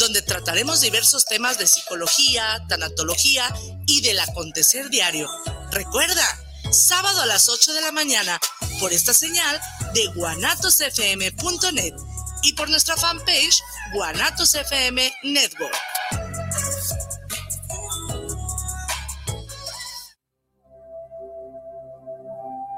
donde trataremos diversos temas de psicología, tanatología y del acontecer diario. Recuerda, sábado a las 8 de la mañana, por esta señal de guanatosfm.net y por nuestra fanpage Guanatos FM Network.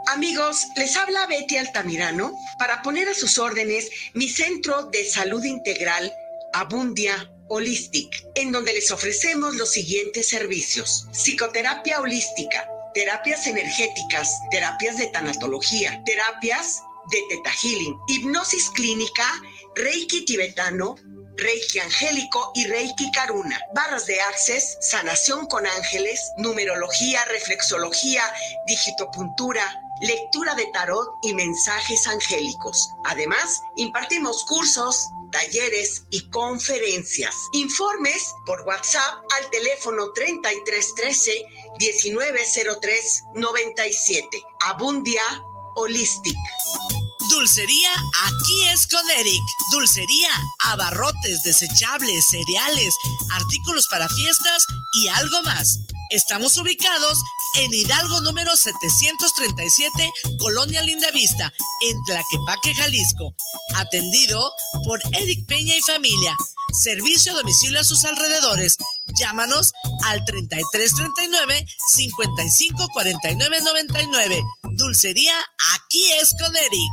Amigos, les habla Betty Altamirano para poner a sus órdenes mi centro de salud integral Abundia Holistic, en donde les ofrecemos los siguientes servicios. Psicoterapia holística, terapias energéticas, terapias de tanatología, terapias de teta healing, hipnosis clínica, reiki tibetano, Reiki Angélico y Reiki Karuna, barras de access, sanación con ángeles, numerología, reflexología, digitopuntura, lectura de tarot y mensajes angélicos. Además, impartimos cursos, talleres y conferencias. Informes por WhatsApp al teléfono 3313 1903 97. Abundia Holistic. Dulcería aquí es con Eric. Dulcería, abarrotes, desechables, cereales, artículos para fiestas y algo más. Estamos ubicados en Hidalgo número 737, Colonia Lindavista, en Tlaquepaque, Jalisco. Atendido por Eric Peña y familia. Servicio a domicilio a sus alrededores. Llámanos al 3339 554999. Dulcería, aquí es con Eric.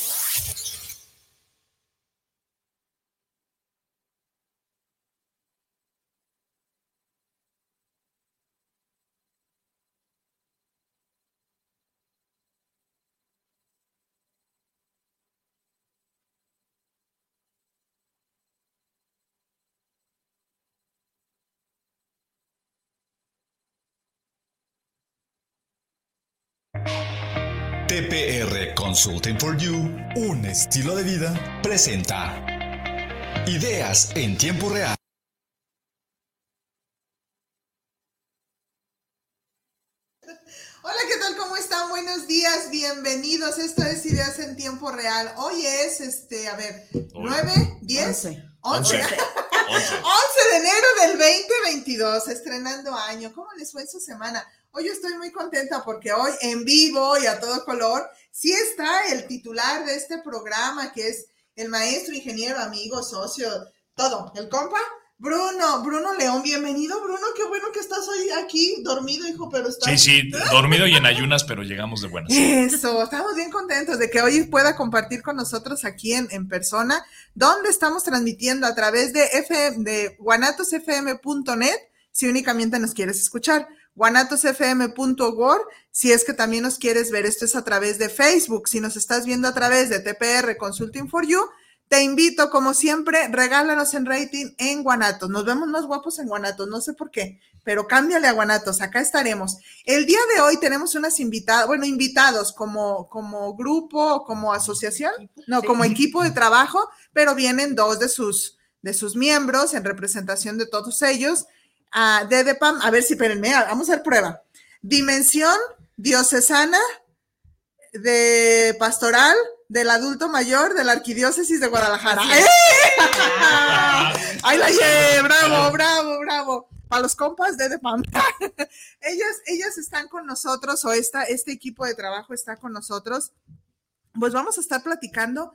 TPR Consulting for You, un estilo de vida, presenta Ideas en tiempo real. Hola, ¿qué tal? ¿Cómo están? Buenos días, bienvenidos. Esto es Ideas en tiempo real. Hoy es, este, a ver, 9, 10, 11. 11. 11 de enero del 2022, estrenando año. ¿Cómo les fue su semana? Hoy estoy muy contenta porque hoy en vivo y a todo color, sí está el titular de este programa, que es el maestro, ingeniero, amigo, socio, todo, el compa. Bruno, Bruno León, bienvenido, Bruno, qué bueno que estás hoy aquí, dormido, hijo, pero estás... Sí, sí, dormido y en ayunas, pero llegamos de buenas. Eso, estamos bien contentos de que hoy pueda compartir con nosotros aquí en, en persona, donde estamos transmitiendo a través de, FM, de guanatosfm.net, si únicamente nos quieres escuchar guanatosfm.org. Si es que también nos quieres ver, esto es a través de Facebook. Si nos estás viendo a través de TPR Consulting for You, te invito, como siempre, regálanos en rating en Guanatos. Nos vemos más guapos en Guanatos, no sé por qué, pero cámbiale a Guanatos, acá estaremos. El día de hoy tenemos unas invitadas, bueno, invitados como, como grupo, como asociación, no, como equipo de trabajo, pero vienen dos de sus, de sus miembros en representación de todos ellos a DEDEPAM, a ver si, espérenme, vamos a hacer prueba. Dimensión diocesana de pastoral del adulto mayor de la arquidiócesis de Guadalajara. ¡Eh! ¡Ay, la llevé! ¡Bravo, bravo, bravo! Para los compas de ellas, ellas están con nosotros, o esta, este equipo de trabajo está con nosotros. Pues vamos a estar platicando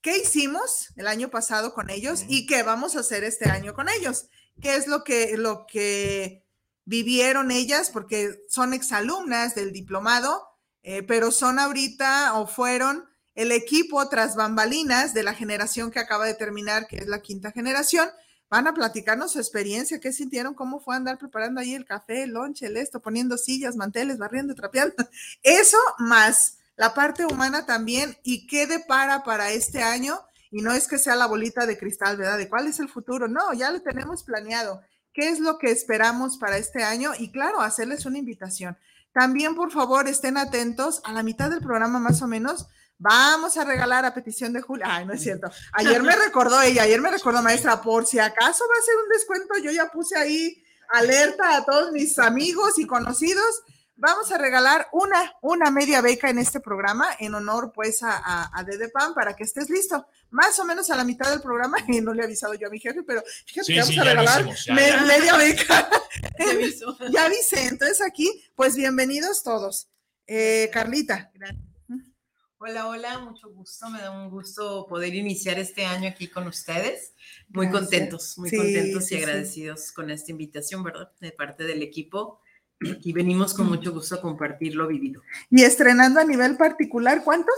qué hicimos el año pasado con ellos y qué vamos a hacer este año con ellos qué es lo que, lo que vivieron ellas, porque son exalumnas del diplomado, eh, pero son ahorita o fueron el equipo tras bambalinas de la generación que acaba de terminar, que es la quinta generación. Van a platicarnos su experiencia, qué sintieron, cómo fue andar preparando ahí el café, el lonche, el esto, poniendo sillas, manteles, barriendo, trapeando. Eso más la parte humana también y qué depara para este año y no es que sea la bolita de cristal, ¿verdad? De cuál es el futuro. No, ya lo tenemos planeado. ¿Qué es lo que esperamos para este año? Y claro, hacerles una invitación. También, por favor, estén atentos. A la mitad del programa, más o menos, Vamos a regalar a petición de Julia. Ay, no es cierto. Ayer me recordó ella, ayer me recordó, maestra, por si acaso va a ser un descuento, yo ya puse ahí alerta a todos mis amigos y conocidos. Vamos a regalar una, una media beca en este programa en honor pues a, a, a Dede Pan para que estés listo. Más o menos a la mitad del programa, y no le he avisado yo a mi jefe, pero fíjate Sí, que vamos sí, a regalar ya, me- ya. media beca. Ya avisé, entonces aquí, pues bienvenidos todos. Eh, Carlita. Hola, hola, mucho gusto. Me da un gusto poder iniciar este año aquí con ustedes. Muy Gracias. contentos, muy Sí, contentos y sí. agradecidos con esta invitación, ¿verdad? De parte del equipo. Y aquí venimos con mucho gusto a compartir lo vivido. Y estrenando a nivel particular, ¿cuántos?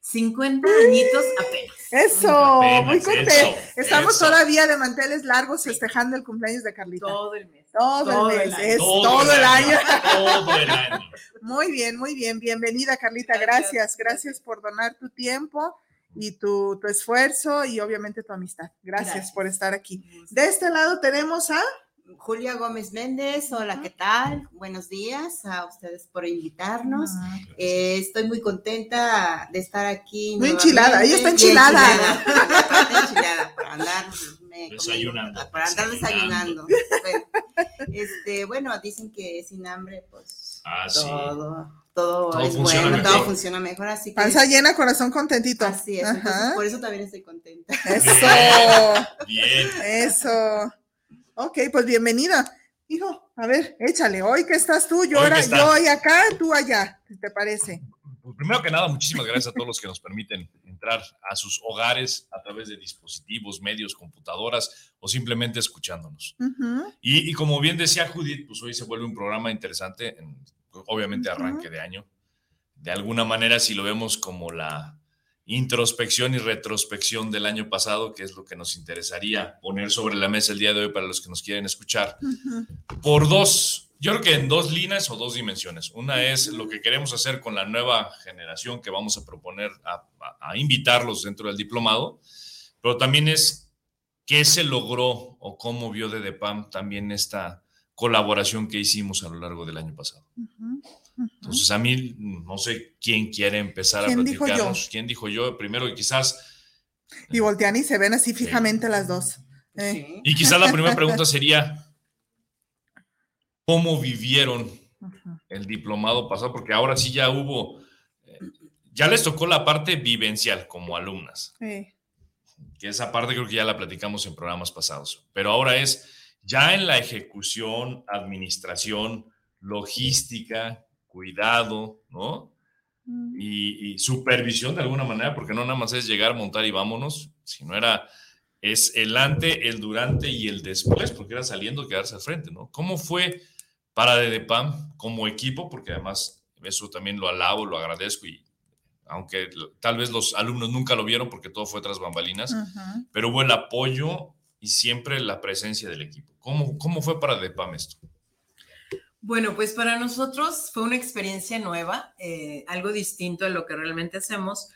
50 añitos apenas. Eso, Apenas, muy contento. eso, Estamos eso. todavía de manteles largos festejando el cumpleaños de Carlita. Todo el mes. Todo, todo el mes, es todo, el año. Todo el año. Muy bien, muy bien. Bienvenida, Carlita. Gracias. Gracias, gracias por donar tu tiempo y tu, tu esfuerzo y obviamente tu amistad. Gracias, Gracias. por estar aquí. De este lado tenemos a Julia Gómez Méndez, hola, ¿qué tal? Buenos días a ustedes por invitarnos. Eh, estoy muy contenta de estar aquí. Muy enchilada, ella está enchilada. enchilada, bastante enchilada para andar Desayunando, comiendo- para andar desayunando. desayunando. Bueno, este, bueno, dicen que sin hambre, pues Ah, sí. todo, todo, Todo es bueno, todo funciona mejor, así que panza llena, corazón contentito. así es. entonces, por eso también estoy contenta. Eso, Bien. eso. Ok, pues bienvenida. Hijo, a ver, échale. Hoy que estás tú, yo, ahora, yo hoy acá, tú allá. ¿Te parece? Pues primero que nada, muchísimas gracias a todos los que nos permiten entrar a sus hogares a través de dispositivos, medios, computadoras o simplemente escuchándonos. Y, y como bien decía Judith, pues hoy se vuelve un programa interesante, en, obviamente arranque de año. De alguna manera, si lo vemos como la introspección y retrospección del año pasado, que es lo que nos interesaría poner sobre la mesa el día de hoy para los que nos quieren escuchar, por dos, yo creo que en dos líneas o dos dimensiones. Una es lo que queremos hacer con la nueva generación que vamos a proponer a, a- a invitarlos dentro del diplomado, pero también es qué se logró o cómo vio de DEPAM también esta colaboración que hicimos a lo largo del año pasado. Ujú. Ujú. Entonces, a mí no sé quién quiere empezar a ¿Quién dijo yo? platicarnos. ¿Quién dijo yo? Primero, quizás, Y voltean y se ven así fijamente las dos. Eh, Sí. y quizás la primera pregunta sería, ¿cómo vivieron el diplomado pasado, porque ahora sí ya hubo, eh, ya les tocó la parte vivencial como alumnas, Sí. que esa parte creo que ya la platicamos en programas pasados, pero ahora es ya en la ejecución, administración, logística, cuidado, ¿no? Mm. Y, y supervisión de alguna manera, porque no nada más es llegar, montar y vámonos, sino era, es el ante, el durante y el después, porque era saliendo, quedarse al frente, ¿no? ¿Cómo fue para DDPAM como equipo? Porque además eso también lo alabo, lo agradezco y aunque tal vez los alumnos nunca lo vieron porque todo fue tras bambalinas, pero hubo el apoyo y siempre la presencia del equipo. ¿Cómo, cómo fue para DDPAM esto? Bueno, pues para nosotros fue una experiencia nueva, eh, algo distinto a lo que realmente hacemos,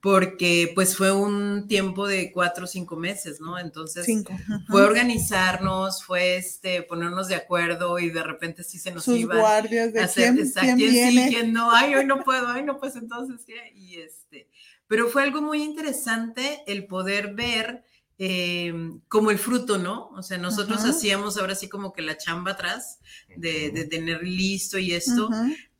porque pues fue un tiempo de cuatro o cinco meses, ¿no? Entonces Cinco. Fue organizarnos, fue este, ponernos de acuerdo y de repente sí se nos Sus iba guardias de a hacer, quién, exacto, quién quién sí, quién no, ay, hoy no puedo, ay, no, pues entonces, ¿qué? Y este, pero fue algo muy interesante el poder ver eh, como el fruto, ¿no? O sea, nosotros hacíamos ahora sí como que la chamba atrás de, de tener listo y esto,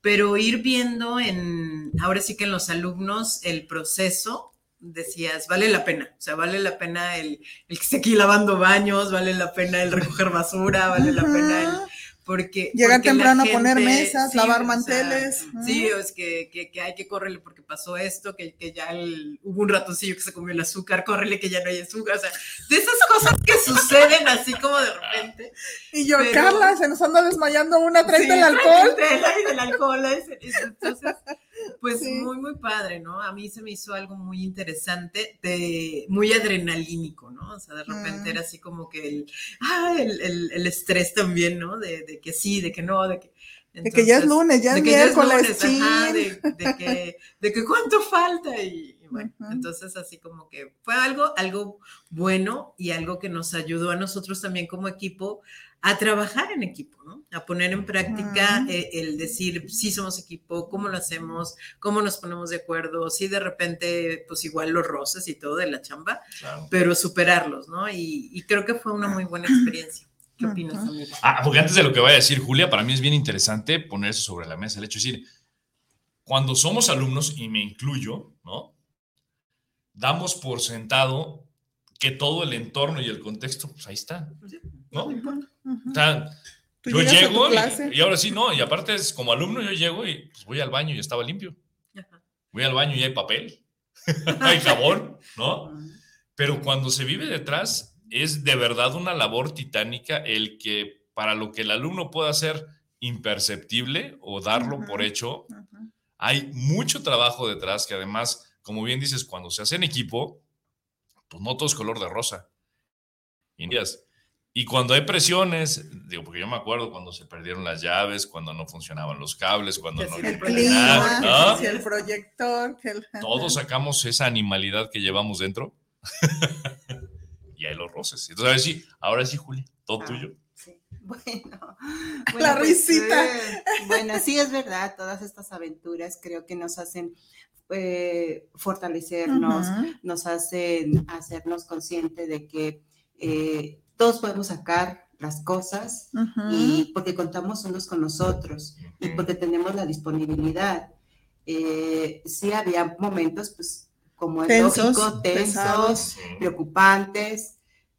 pero ir viendo en, ahora sí que en los alumnos el proceso, decías, vale la pena, o sea, vale la pena el, el que esté aquí lavando baños, vale la pena el recoger basura, vale la pena el. Porque... Llegar porque temprano a poner mesas, sí, lavar o sea, manteles. Sí, es que, que, que hay que correrle porque pasó esto, que, que ya el- hubo un ratoncillo que se comió el azúcar, córrele que ya no hay azúcar, o sea, de esas cosas que suceden así como de repente. Y yo, pero- Carla, se nos anda desmayando una, tráete Sí, el alcohol. del alcohol. es- es- Entonces, pues Sí. muy, muy padre, ¿no? A mí se me hizo algo muy interesante, de, muy adrenalínico, ¿no? O sea, de repente Mm. era así como que el, ah, el, el- el estrés también, ¿no? De, de que sí, de que no, de que... De que ya es entonces, lunes, ya es miércoles, lunes, ajá, de, de que, de que cuánto falta y, y bueno, entonces así como que fue algo, algo bueno y algo que nos ayudó a nosotros también como equipo a trabajar en equipo, ¿no? A poner en práctica eh, el decir, sí somos equipo, cómo lo hacemos, cómo nos ponemos de acuerdo, sí de repente, pues igual los roces y todo de la chamba, pero superarlos, ¿no? Y, y, creo que fue una muy buena experiencia. ¿Qué opinas, amigo? Ah, porque antes de lo que vaya a decir Julia, para mí es bien interesante poner eso sobre la mesa, el hecho de decir, cuando somos alumnos, y me incluyo, ¿no? Damos por sentado que todo el entorno y el contexto, pues ahí está, ¿no? O sea, yo llego y, ahora sí, no, y aparte es como alumno yo llego y pues voy al baño y estaba limpio. Voy al baño y hay papel, hay jabón, ¿no? Pero cuando se vive detrás, es de verdad una labor titánica el que para lo que el alumno pueda hacer imperceptible o darlo por hecho, hay mucho trabajo detrás que además, como bien dices, cuando se hace en equipo, pues no todo es color de rosa. Y cuando hay presiones, digo, porque yo me acuerdo cuando se perdieron las llaves, cuando no funcionaban los cables, cuando no... El clima, el proyector. Todos sacamos esa animalidad que llevamos dentro y hay los roces. Entonces, a ver si, ahora sí, Julia, todo ah, tuyo. Bueno, la pues, risita. Eh, bueno, sí es verdad, todas estas aventuras creo que nos hacen eh, fortalecernos, nos hacen hacernos conscientes de que eh, todos podemos sacar las cosas y porque contamos unos con nosotros y porque tenemos la disponibilidad. sí había momentos, pues, como es lógico, tensos, preocupantes,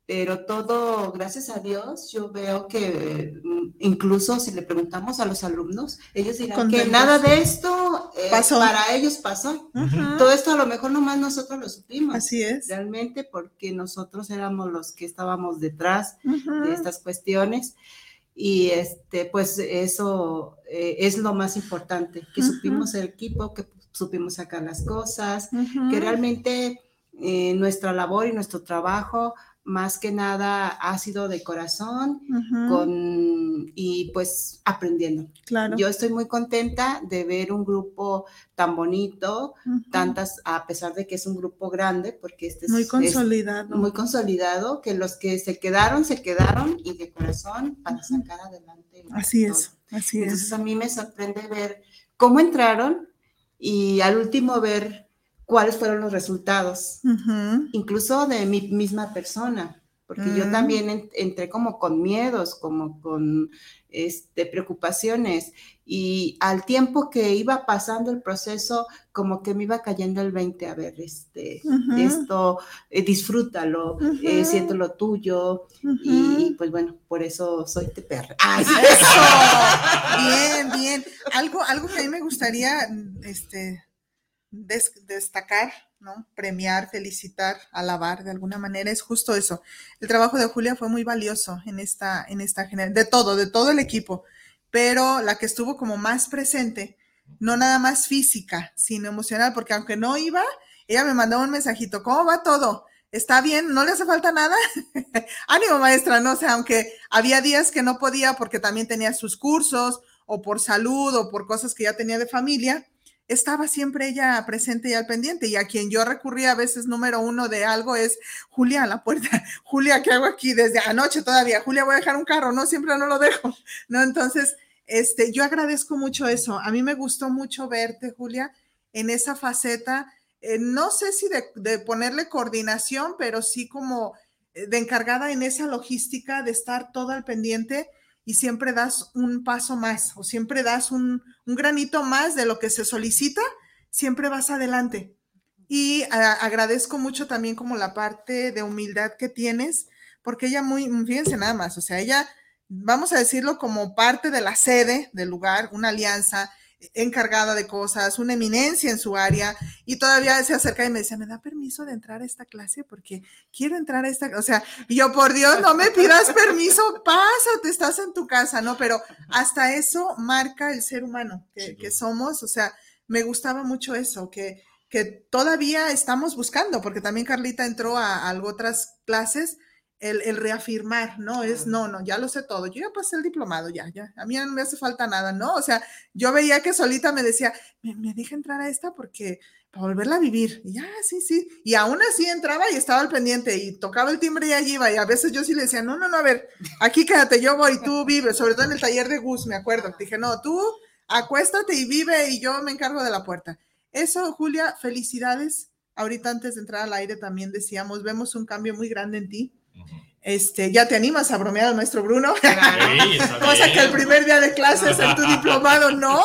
pero todo, gracias a Dios, yo veo que mm, incluso si le preguntamos a los alumnos, ellos dirán que nada de esto eh, para ellos pasó. Todo esto a lo mejor nomás nosotros lo supimos. Así es. Realmente porque nosotros éramos los que estábamos detrás de estas cuestiones. Y este, pues eso eh, es lo más importante, que supimos el equipo, que supimos sacar las cosas, que realmente eh, nuestra labor y nuestro trabajo más que nada ha sido de corazón con, y pues aprendiendo. Claro. Yo estoy muy contenta de ver un grupo tan bonito, tantas, a pesar de que es un grupo grande, porque este es muy consolidado. muy consolidado, que los que se quedaron, se quedaron y de corazón para sacar adelante. Así es, así es. Entonces a mí me sorprende ver cómo entraron y al último ver cuáles fueron los resultados, incluso de mi misma persona, porque yo mm. también entré como con miedos, como con este, preocupaciones, y al tiempo que iba pasando el proceso, como que me iba cayendo el 20, a ver, este, esto, eh, disfrútalo, eh, siento lo tuyo, y, pues bueno, por eso soy TPR. ¡Ah, eso! bien, bien. Algo, algo que a mí me gustaría, este, destacar, ¿no? Premiar, felicitar, alabar de alguna manera, es justo eso. El trabajo de Julia fue muy valioso en esta, en esta generación, de todo, de todo el equipo, pero la que estuvo como más presente, no nada más física, sino emocional, porque aunque no iba, ella me mandó un mensajito, ¿cómo va todo? ¿Está bien? ¿No le hace falta nada? Ánimo, maestra, no sé, aunque había días que no podía porque también tenía sus cursos o por salud o por cosas que ya tenía de familia, estaba siempre ella presente y al pendiente. Y a quien yo recurría a veces número uno de algo es Julia a la puerta. Julia, ¿qué hago aquí? Desde anoche todavía. Julia, voy a dejar un carro. No, siempre no lo dejo. No, entonces, este, yo agradezco mucho eso. A mí me gustó mucho verte, Julia, en esa faceta. Eh, no sé si de, de ponerle coordinación, pero sí como eh, de encargada en esa logística de estar todo al pendiente y siempre das un paso más o siempre das un, granito más de lo que se solicita, siempre vas adelante. Y agradezco mucho también como la parte de humildad que tienes, porque ella muy, fíjense nada más, o sea, ella, vamos a decirlo como parte de la sede del lugar, una alianza, encargada de cosas, una eminencia en su área, y todavía se acerca y me dice, ¿me da permiso de entrar a esta clase? Porque quiero entrar a esta, o sea, y yo, por Dios, no me pidas permiso, pásate, estás en tu casa, ¿no? Pero hasta eso marca el ser humano que, somos, o sea, me gustaba mucho eso, que, que todavía estamos buscando, porque también Carlita entró a, a otras clases, el, el, reafirmar, ¿no? Es, no, no, ya lo sé todo, yo ya pasé el diplomado, ya, ya, a mí no me hace falta nada, ¿no? O sea, yo veía que solita me decía, me, me deja entrar a esta porque para volverla a vivir. Y ya, sí, sí. Y aún así entraba y estaba al pendiente y tocaba el timbre y allí iba. Y a veces yo sí le decía, no, no, no, a ver, aquí quédate, yo voy, tú vives, sobre todo en el taller de Gus, me acuerdo. Dije, no, tú acuéstate y vive y yo me encargo de la puerta. Eso, Julia, felicidades. Ahorita antes de entrar al aire también decíamos, vemos un cambio muy grande en ti. Este, ya te animas a bromear al maestro Bruno. Cosa que el primer día de clases en tu diplomado, no.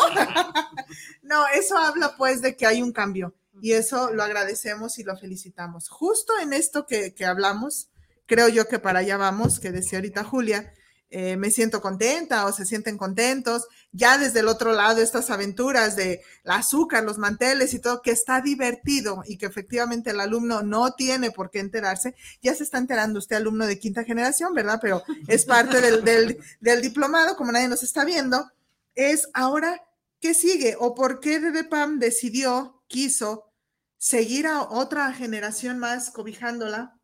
no, eso habla pues de que hay un cambio y eso lo agradecemos y lo felicitamos. Justo en esto que, que hablamos, creo yo que para allá vamos, que decía ahorita Julia, eh, me siento contenta o se sienten contentos. Ya desde el otro lado, estas aventuras de la azúcar, los manteles y todo, que está divertido y que efectivamente el alumno no tiene por qué enterarse. Ya se está enterando usted, alumno de quinta generación, ¿verdad? Pero es parte del, del, diplomado, como nadie nos está viendo. Es ahora, ¿qué sigue? ¿O por qué DDPAM decidió, quiso seguir a otra generación más cobijándola?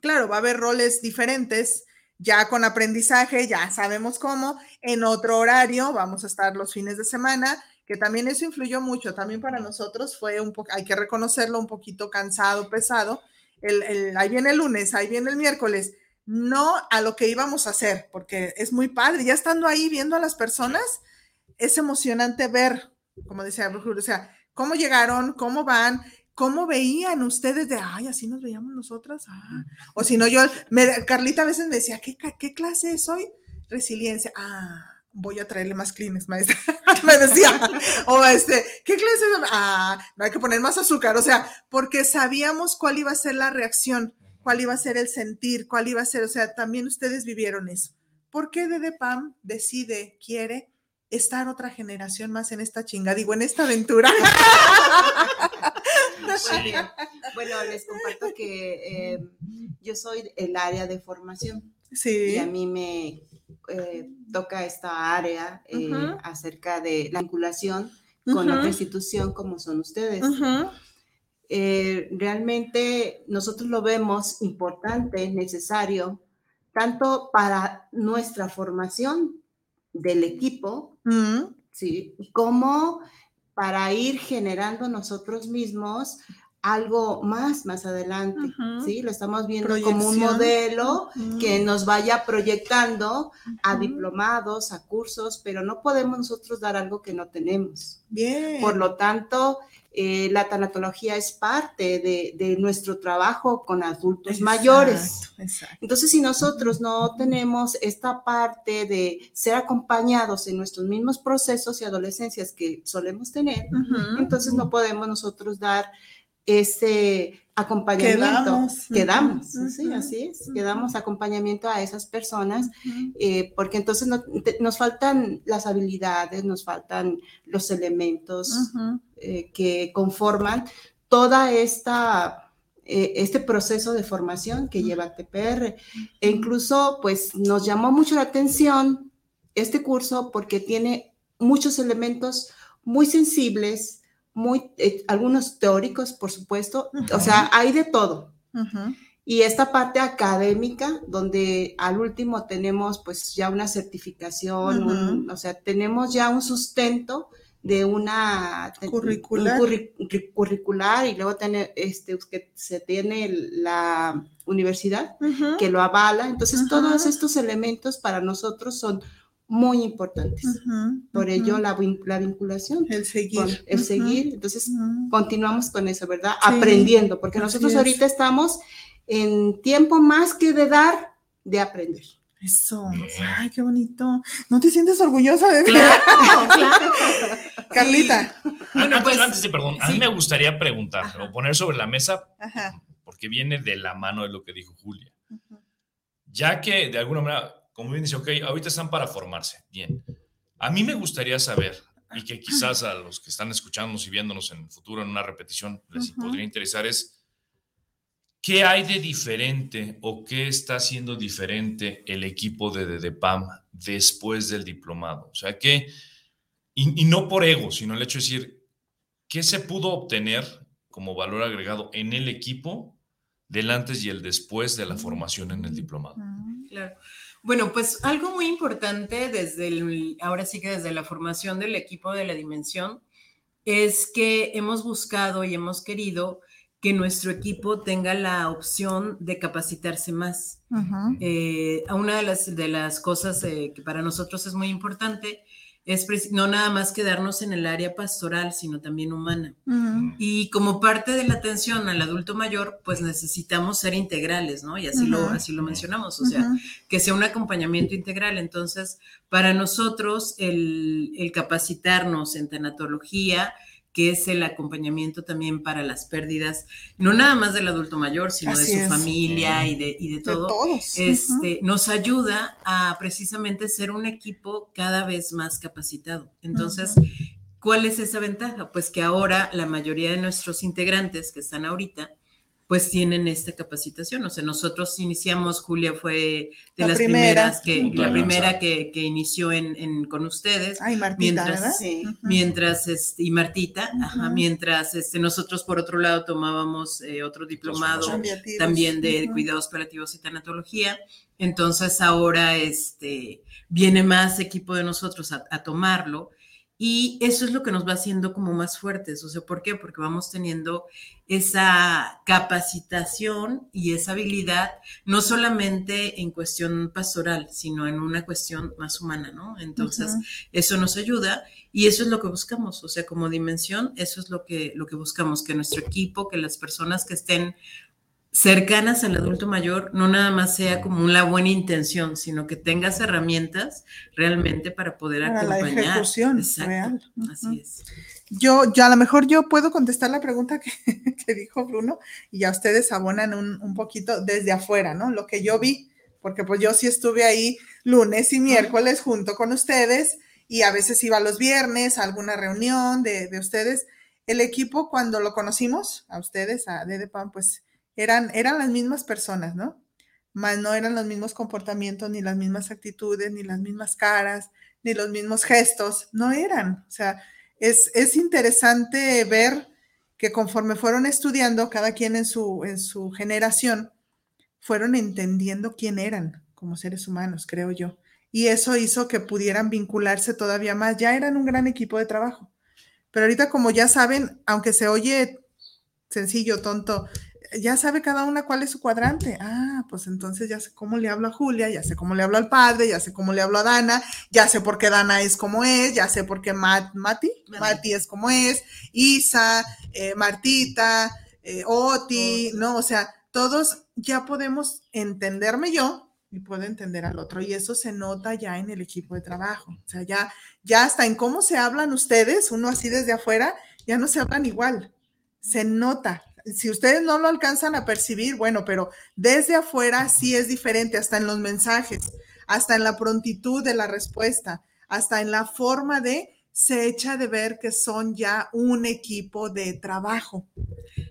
Claro, va a haber roles diferentes ya con aprendizaje, ya sabemos cómo, en otro horario, vamos a estar los fines de semana, que también eso influyó mucho, también para nosotros fue un poco, hay que reconocerlo, un poquito cansado, pesado, el, el, ahí viene el lunes, ahí viene el miércoles, no a lo que íbamos a hacer, porque es muy padre, ya estando ahí viendo a las personas, es emocionante ver, como decía, o sea, cómo llegaron, cómo van, ¿Cómo veían ustedes de, ay, así nos veíamos nosotras? Ah. O si no, yo, me, Carlita a veces me decía, ¿qué, qué clase es hoy? Resiliencia. Ah, voy a traerle más clines, maestra. me decía, o este, ¿qué clase es? Ah, no hay que poner más azúcar. O sea, porque sabíamos cuál iba a ser la reacción, cuál iba a ser el sentir, cuál iba a ser, o sea, también ustedes vivieron eso. ¿Por qué DDPAM decide, quiere estar otra generación más en esta chinga, digo, en esta aventura? Bueno, les comparto que eh, yo soy el área de formación. Sí. Y a mí me eh, toca esta área eh, acerca de la vinculación con otra institución como son ustedes. realmente nosotros lo vemos importante, necesario, tanto para nuestra formación del equipo, ¿sí? como para ir generando nosotros mismos algo más más adelante, ¿sí? Lo estamos viendo como un modelo que nos vaya proyectando a diplomados, a cursos, pero no podemos nosotros dar algo que no tenemos. Bien. Por lo tanto, eh, la tanatología es parte de, nuestro trabajo con adultos mayores. Entonces, si nosotros no tenemos esta parte de ser acompañados en nuestros mismos procesos y adolescencias que solemos tener, entonces no podemos nosotros dar ese acompañamiento. Quedamos. sí, así es. Quedamos acompañamiento a esas personas, eh, porque entonces nos faltan las habilidades, nos faltan los elementos eh, que conforman toda esta eh, este proceso de formación que lleva TPR. E incluso, pues, nos llamó mucho la atención este curso porque tiene muchos elementos muy sensibles, muy, eh, algunos teóricos, por supuesto, o sea, hay de todo. Y esta parte académica, donde al último tenemos pues ya una certificación, o sea, tenemos ya un sustento de una curricular, curricular y luego tener, este, que se tiene la universidad que lo avala. Entonces, todos estos elementos para nosotros son muy importantes. Por ello, la, la, vinculación. El seguir. el seguir. Entonces, continuamos con eso, ¿verdad? Aprendiendo, porque nosotros ahorita estamos en tiempo más que de dar, de aprender. Eso. Ay, qué bonito. ¿No te sientes orgullosa de Claro, claro. Carlita. antes, pues, antes, de, perdón, a mí me gustaría preguntar o poner sobre la mesa, porque viene de la mano de lo que dijo Julia. Ya que de alguna manera como bien dice, ok, ahorita están para formarse. Bien. A mí me gustaría saber, y que quizás a los que están escuchándonos y viéndonos en el futuro en una repetición les podría interesar, es qué hay de diferente o qué está haciendo diferente el equipo de DDPAM después del diplomado. O sea, que, y, y no por ego, sino el hecho de decir, ¿qué se pudo obtener como valor agregado en el equipo del antes y el después de la formación en el diplomado. Claro. Bueno, pues algo muy importante desde el, ahora sí que desde la formación del equipo de la dimensión es que hemos buscado y hemos querido que nuestro equipo tenga la opción de capacitarse más. Eh, una de las, de las cosas eh, que para nosotros es muy importante es no nada más quedarnos en el área pastoral, sino también humana. Y como parte de la atención al adulto mayor, pues necesitamos ser integrales, ¿no? Y así, lo, así lo mencionamos, o sea, que sea un acompañamiento integral. Entonces, para nosotros, el, el capacitarnos en tanatología, que es el acompañamiento también para las pérdidas, no nada más del adulto mayor, sino de su familia y de, y de todo, este, nos ayuda a precisamente ser un equipo cada vez más capacitado. Entonces, ¿cuál es esa ventaja? Pues que ahora la mayoría de nuestros integrantes que están ahorita, pues tienen esta capacitación. O sea, nosotros iniciamos, Julia fue de las primeras que, la primera que, que inició en, con ustedes. Ay, Martita, mientras, ¿verdad? Sí. Mientras, este, y Martita, ajá, mientras este, nosotros por otro lado tomábamos eh, otro diplomado también de cuidados paliativos y tanatología. Entonces ahora este, viene más equipo de nosotros a, a tomarlo. Y eso es lo que nos va haciendo como más fuertes. O sea, ¿por qué? Porque vamos teniendo esa capacitación y esa habilidad, no solamente en cuestión pastoral, sino en una cuestión más humana, ¿no? Entonces, uh -huh. eso nos ayuda y eso es lo que buscamos. O sea, como dimensión, eso es lo que, lo que buscamos, que nuestro equipo, que las personas que estén cercanas al adulto mayor no nada más sea como una buena intención, sino que tengas herramientas realmente para poder para acompañar. La ejecución Exacto, real. Así es. Yo, ya a lo mejor yo puedo contestar la pregunta que, que dijo Bruno y ya ustedes abonan un, un, poquito desde afuera, ¿no? Lo que yo vi, porque pues yo sí estuve ahí lunes y miércoles junto con ustedes y a veces iba los viernes a alguna reunión de, de ustedes. El equipo cuando lo conocimos, a ustedes, a Dedepan, pues eran, eran las mismas personas, ¿no? Más no eran los mismos comportamientos, ni las mismas actitudes, ni las mismas caras, ni los mismos gestos, no eran. O sea, es, es interesante ver que conforme fueron estudiando, cada quien en su, en su generación, fueron entendiendo quién eran como seres humanos, creo yo. Y eso hizo que pudieran vincularse todavía más. Ya eran un gran equipo de trabajo. Pero ahorita, como ya saben, aunque se oye sencillo, tonto, ya sabe cada una cuál es su cuadrante. Ah, pues entonces ya sé cómo le hablo a Julia, ya sé cómo le hablo al padre, ya sé cómo le hablo a Dana, ya sé por qué Dana es como es, ya sé por qué Mat, Mati, Mati es como es, Isa, eh, Martita, eh, Oti, ¿no? O sea, todos ya podemos entenderme yo y puedo entender al otro. Y eso se nota ya en el equipo de trabajo. O sea, ya, ya hasta en cómo se hablan ustedes, uno así desde afuera, ya no se hablan igual. Se nota, si ustedes no lo alcanzan a percibir, bueno, pero desde afuera sí es diferente, hasta en los mensajes, hasta en la prontitud de la respuesta, hasta en la forma de se echa de ver que son ya un equipo de trabajo.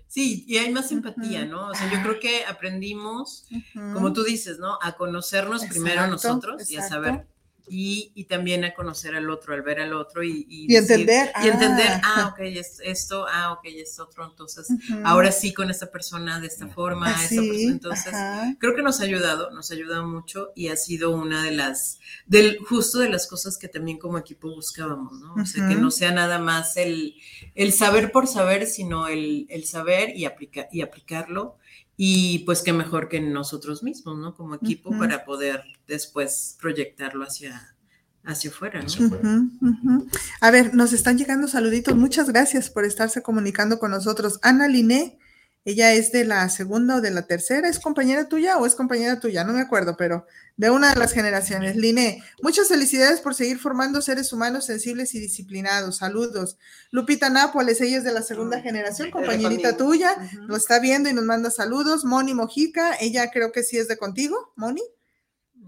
Sí, y hay más empatía, ¿no? O sea, yo creo que aprendimos, uh -huh. como tú dices, ¿no? A conocernos exacto, primero nosotros exacto. y a saber y, y, también a conocer al otro, al ver al otro y, y, y decir, entender. Y entender, ah, ok, es esto, ah, ok, es otro. Entonces, uh -huh. ahora sí con esta persona de esta forma, Así, esta persona. Entonces, ajá. creo que nos ha ayudado, nos ha ayudado mucho y ha sido una de las, del, justo de las cosas que también como equipo buscábamos, ¿no? O sea, uh -huh. que no sea nada más el, el saber por saber, sino el, el saber y, aplica, y aplicarlo y pues qué mejor que nosotros mismos, ¿no? Como equipo uh -huh. para poder después proyectarlo hacia, hacia afuera, ¿no? Uh -huh, uh -huh. A ver, nos están llegando saluditos. Muchas gracias por estarse comunicando con nosotros. Ana Liné, ella es de la segunda o de la tercera, ¿es compañera tuya o es compañera tuya? No me acuerdo, pero de una de las generaciones. Liné, muchas felicidades por seguir formando seres humanos sensibles y disciplinados. Saludos. Lupita Nápoles, ella es de la segunda generación, compañerita tuya, uh -huh. lo está viendo y nos manda saludos. Moni Mojica, ella creo que sí es de contigo, Moni.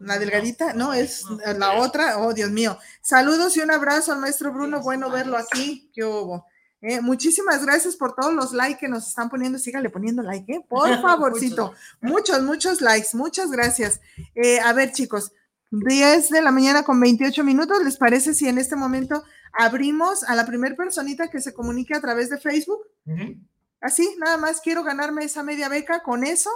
La delgadita, no, es la otra, oh Dios mío. Saludos y un abrazo al maestro Bruno, bueno verlo aquí. ¿Qué hubo? Eh, muchísimas gracias por todos los likes que nos están poniendo. Sígale poniendo like, ¿eh? por favorcito. muchos, muchos likes. Muchas gracias. Eh, a ver, chicos, 10 de la mañana con 28 minutos. ¿Les parece si en este momento abrimos a la primera personita que se comunique a través de Facebook? Uh -huh. así, nada más quiero ganarme esa media beca con eso.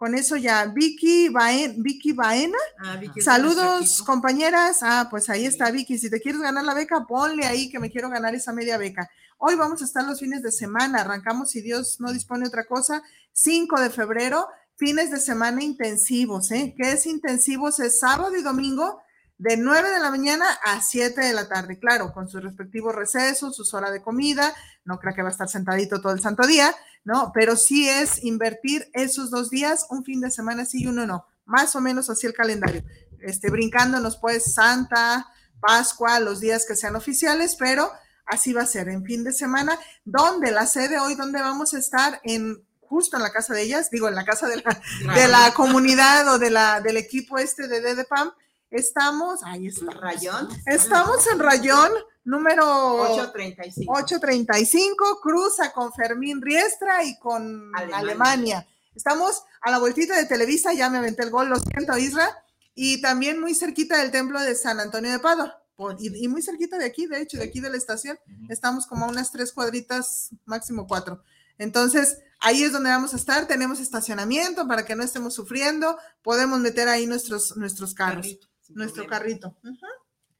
Con eso ya, Vicky, Vicky Baena. Ah, Saludos, compañeras. Ah, pues ahí está Vicky. Si te quieres ganar la beca, ponle ahí que me quiero ganar esa media beca. Hoy vamos a estar los fines de semana. Arrancamos, si Dios no dispone otra cosa, 5 de febrero, fines de semana intensivos, ¿eh? ¿Qué es intensivos? Es sábado y domingo de 9 de la mañana a 7 de la tarde, claro, con sus respectivos recesos, sus horas de comida, no creo que va a estar sentadito todo el santo día, ¿no? Pero sí es invertir esos dos días, un fin de semana sí y uno no, más o menos así el calendario, este, brincándonos pues Santa, Pascua, los días que sean oficiales, pero así va a ser en fin de semana, donde la sede hoy, donde vamos a estar en justo en la casa de ellas, digo, en la casa de la, de la comunidad o de la, del equipo este de DDPAM, Estamos, ahí está. Rayón. Estamos en Rayón, número 835. 835, cruza con Fermín Riestra y con Alemania. Estamos a la vueltita de Televisa, ya me aventé el gol, lo siento, Isra, y también muy cerquita del templo de San Antonio de Padua. Y, muy cerquita de aquí, de hecho, de aquí de la estación, estamos como a unas tres cuadritas, máximo cuatro. Entonces, ahí es donde vamos a estar. Tenemos estacionamiento para que no estemos sufriendo. Podemos meter ahí nuestros, nuestros carros nuestro carrito.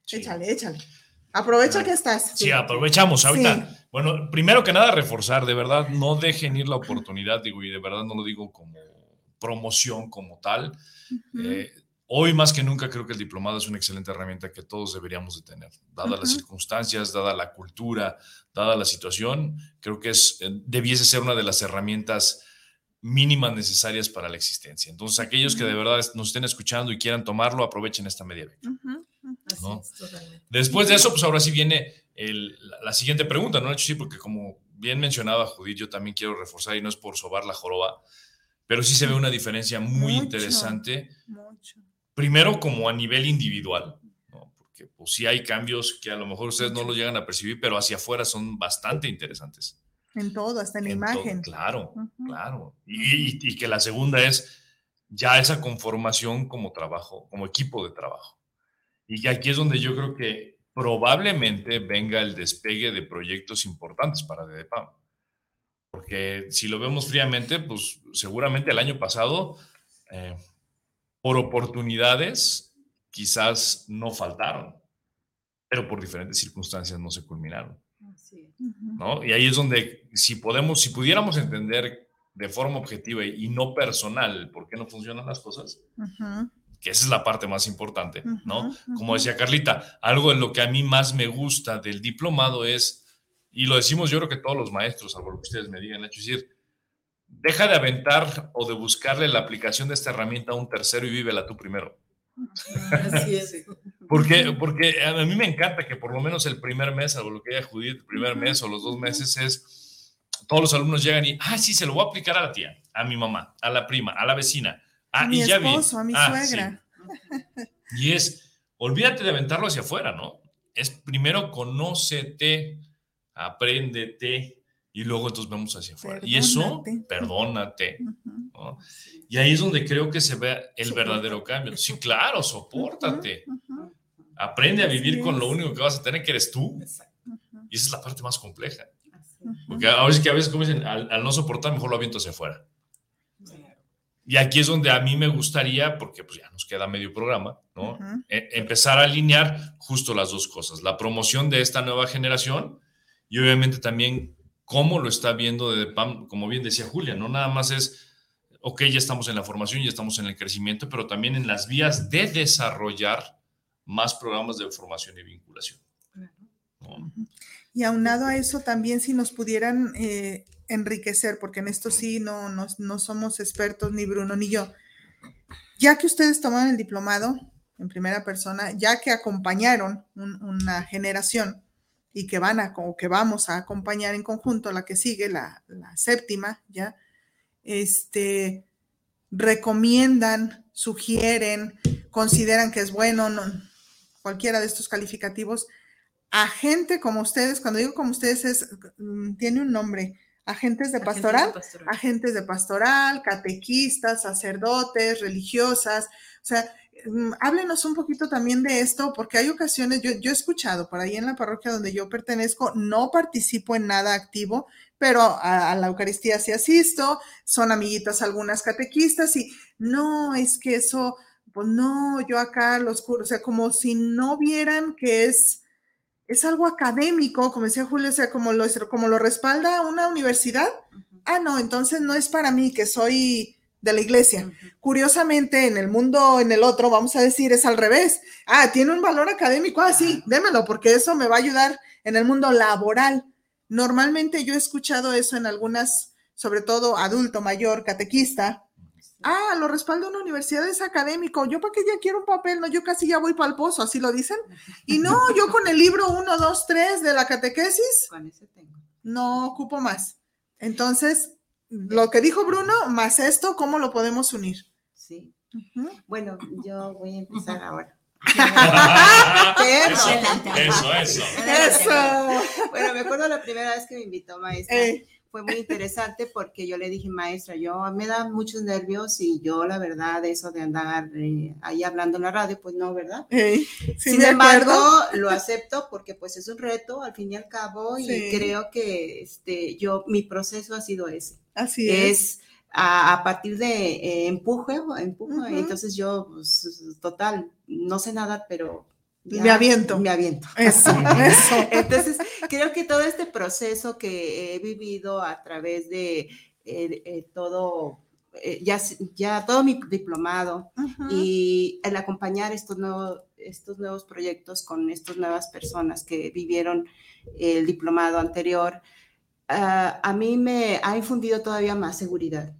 Échale, échale. Aprovecha que estás. Sí, aprovechamos ahorita. Bueno, primero que nada, reforzar, de verdad, no dejen ir la oportunidad, digo, y de verdad no lo digo como promoción como tal. Eh, hoy más que nunca creo que el diplomado es una excelente herramienta que todos deberíamos de tener, dadas las circunstancias, dada la cultura, dada la situación, creo que es, eh, debiese ser una de las herramientas mínimas necesarias para la existencia. Entonces, aquellos que de verdad nos estén escuchando y quieran tomarlo, aprovechen esta media beca. Después de eso, pues ahora sí viene la, siguiente pregunta, ¿no? Sí, porque como bien mencionaba Judith, yo también quiero reforzar y no es por sobar la joroba, pero sí se ve una diferencia muy interesante. Primero, como a nivel individual, porque pues sí hay cambios que a lo mejor ustedes no lo llegan a percibir, pero hacia afuera son bastante interesantes. En todo, hasta en la imagen. claro, claro. Y, que la segunda es ya esa conformación como trabajo, como equipo de trabajo. Y aquí es donde yo creo que probablemente venga el despegue de proyectos importantes para DDPAM. Porque si lo vemos fríamente, pues seguramente el año pasado, eh, por oportunidades, quizás no faltaron, pero por diferentes circunstancias no se culminaron. ¿no? Y ahí es donde, si podemos, si pudiéramos entender de forma objetiva y no personal por qué no funcionan las cosas, que esa es la parte más importante, ¿no? Como decía Carlita, algo en lo que a mí más me gusta del diplomado es, y lo decimos yo creo que todos los maestros, algo que ustedes me digan, es decir, deja de aventar o de buscarle la aplicación de esta herramienta a un tercero y vívela tú primero. Así es. porque, porque a mí me encanta que por lo menos el primer mes, o lo que haya Judith, el primer mes o los dos meses es, todos los alumnos llegan y, ah, sí, se lo voy a aplicar a la tía, a mi mamá, a la prima, a la vecina. Ah, a mi y ya esposo, a mi ah, suegra. Y es, olvídate de aventarlo hacia afuera, ¿no? Es primero conócete, apréndete, y luego entonces vemos hacia afuera. Y eso, perdónate. Y ahí es donde creo que se ve el verdadero cambio. Sí, claro, sopórtate. Aprende a vivir con lo único que vas a tener, que eres tú. Y esa es la parte más compleja. Porque a veces, que a veces como dicen, al, no soportar, mejor lo aviento hacia afuera. Y aquí es donde a mí me gustaría, porque pues ya nos queda medio programa, ¿no? E, empezar a alinear justo las dos cosas, la promoción de esta nueva generación y obviamente también cómo lo está viendo de PAM, como bien decía Julia, no nada más es, ok, ya estamos en la formación, ya estamos en el crecimiento, pero también en las vías de desarrollar más programas de formación y vinculación. Y aunado a eso, también si nos pudieran eh, enriquecer, porque en esto sí no, no, somos expertos, ni Bruno ni yo, ya que ustedes tomaron el diplomado en primera persona, ya que acompañaron una generación, y que van a, o que vamos a acompañar en conjunto, la que sigue, la, séptima, ¿ya? Este, recomiendan, sugieren, consideran que es bueno, no, cualquiera de estos calificativos, a gente como ustedes, cuando digo como ustedes es, mm, tiene un nombre, agentes de pastoral, agentes de pastoral, catequistas, sacerdotes, religiosas, o sea, Mm, háblenos un poquito también de esto, porque hay ocasiones, yo, he escuchado por ahí en la parroquia donde yo pertenezco, no participo en nada activo, pero a, la Eucaristía sí asisto, son amiguitas algunas catequistas y no, es que eso, pues no, yo acá los cursos, o sea, como si no vieran que es, es algo académico, como decía Julio, o sea, como lo, como lo respalda una universidad. Ah, no, entonces no es para mí que soy de la iglesia. Curiosamente, en el mundo, en el otro, vamos a decir, es al revés. Ah, tiene un valor académico, ah, sí, démelo, porque eso me va a ayudar en el mundo laboral. Normalmente yo he escuchado eso en algunas, sobre todo adulto mayor, catequista. Ah, lo respalda una universidad, es académico. Yo para qué ya quiero un papel, no, yo casi ya voy para el pozo, así lo dicen. Y no, yo con el libro 1, 2, 3 de la catequesis, no ocupo más. Entonces, lo que dijo Bruno, más esto, ¿cómo lo podemos unir? Sí. Bueno, yo voy a empezar ahora. eso, eso, eso, eso. Bueno, me acuerdo la primera vez que me invitó maestra. Eh. Fue muy interesante porque yo le dije, maestra, yo me da muchos nervios y yo la verdad, eso de andar eh, ahí hablando en la radio, pues no, ¿verdad? Sin embargo, lo acepto porque pues es un reto al fin y al cabo y creo que este, yo, mi proceso ha sido ese. Así es. es a, partir de eh, empuje, empuje. entonces yo, pues, total, no sé nada, pero... me aviento. Me aviento. Eso, eso. entonces, creo que todo este proceso que he vivido a través de eh, eh, todo, ya, ya todo mi diplomado y el acompañar estos nuevos, estos nuevos proyectos con estas nuevas personas que vivieron el diplomado anterior, ah, a mí me ha infundido todavía más seguridad.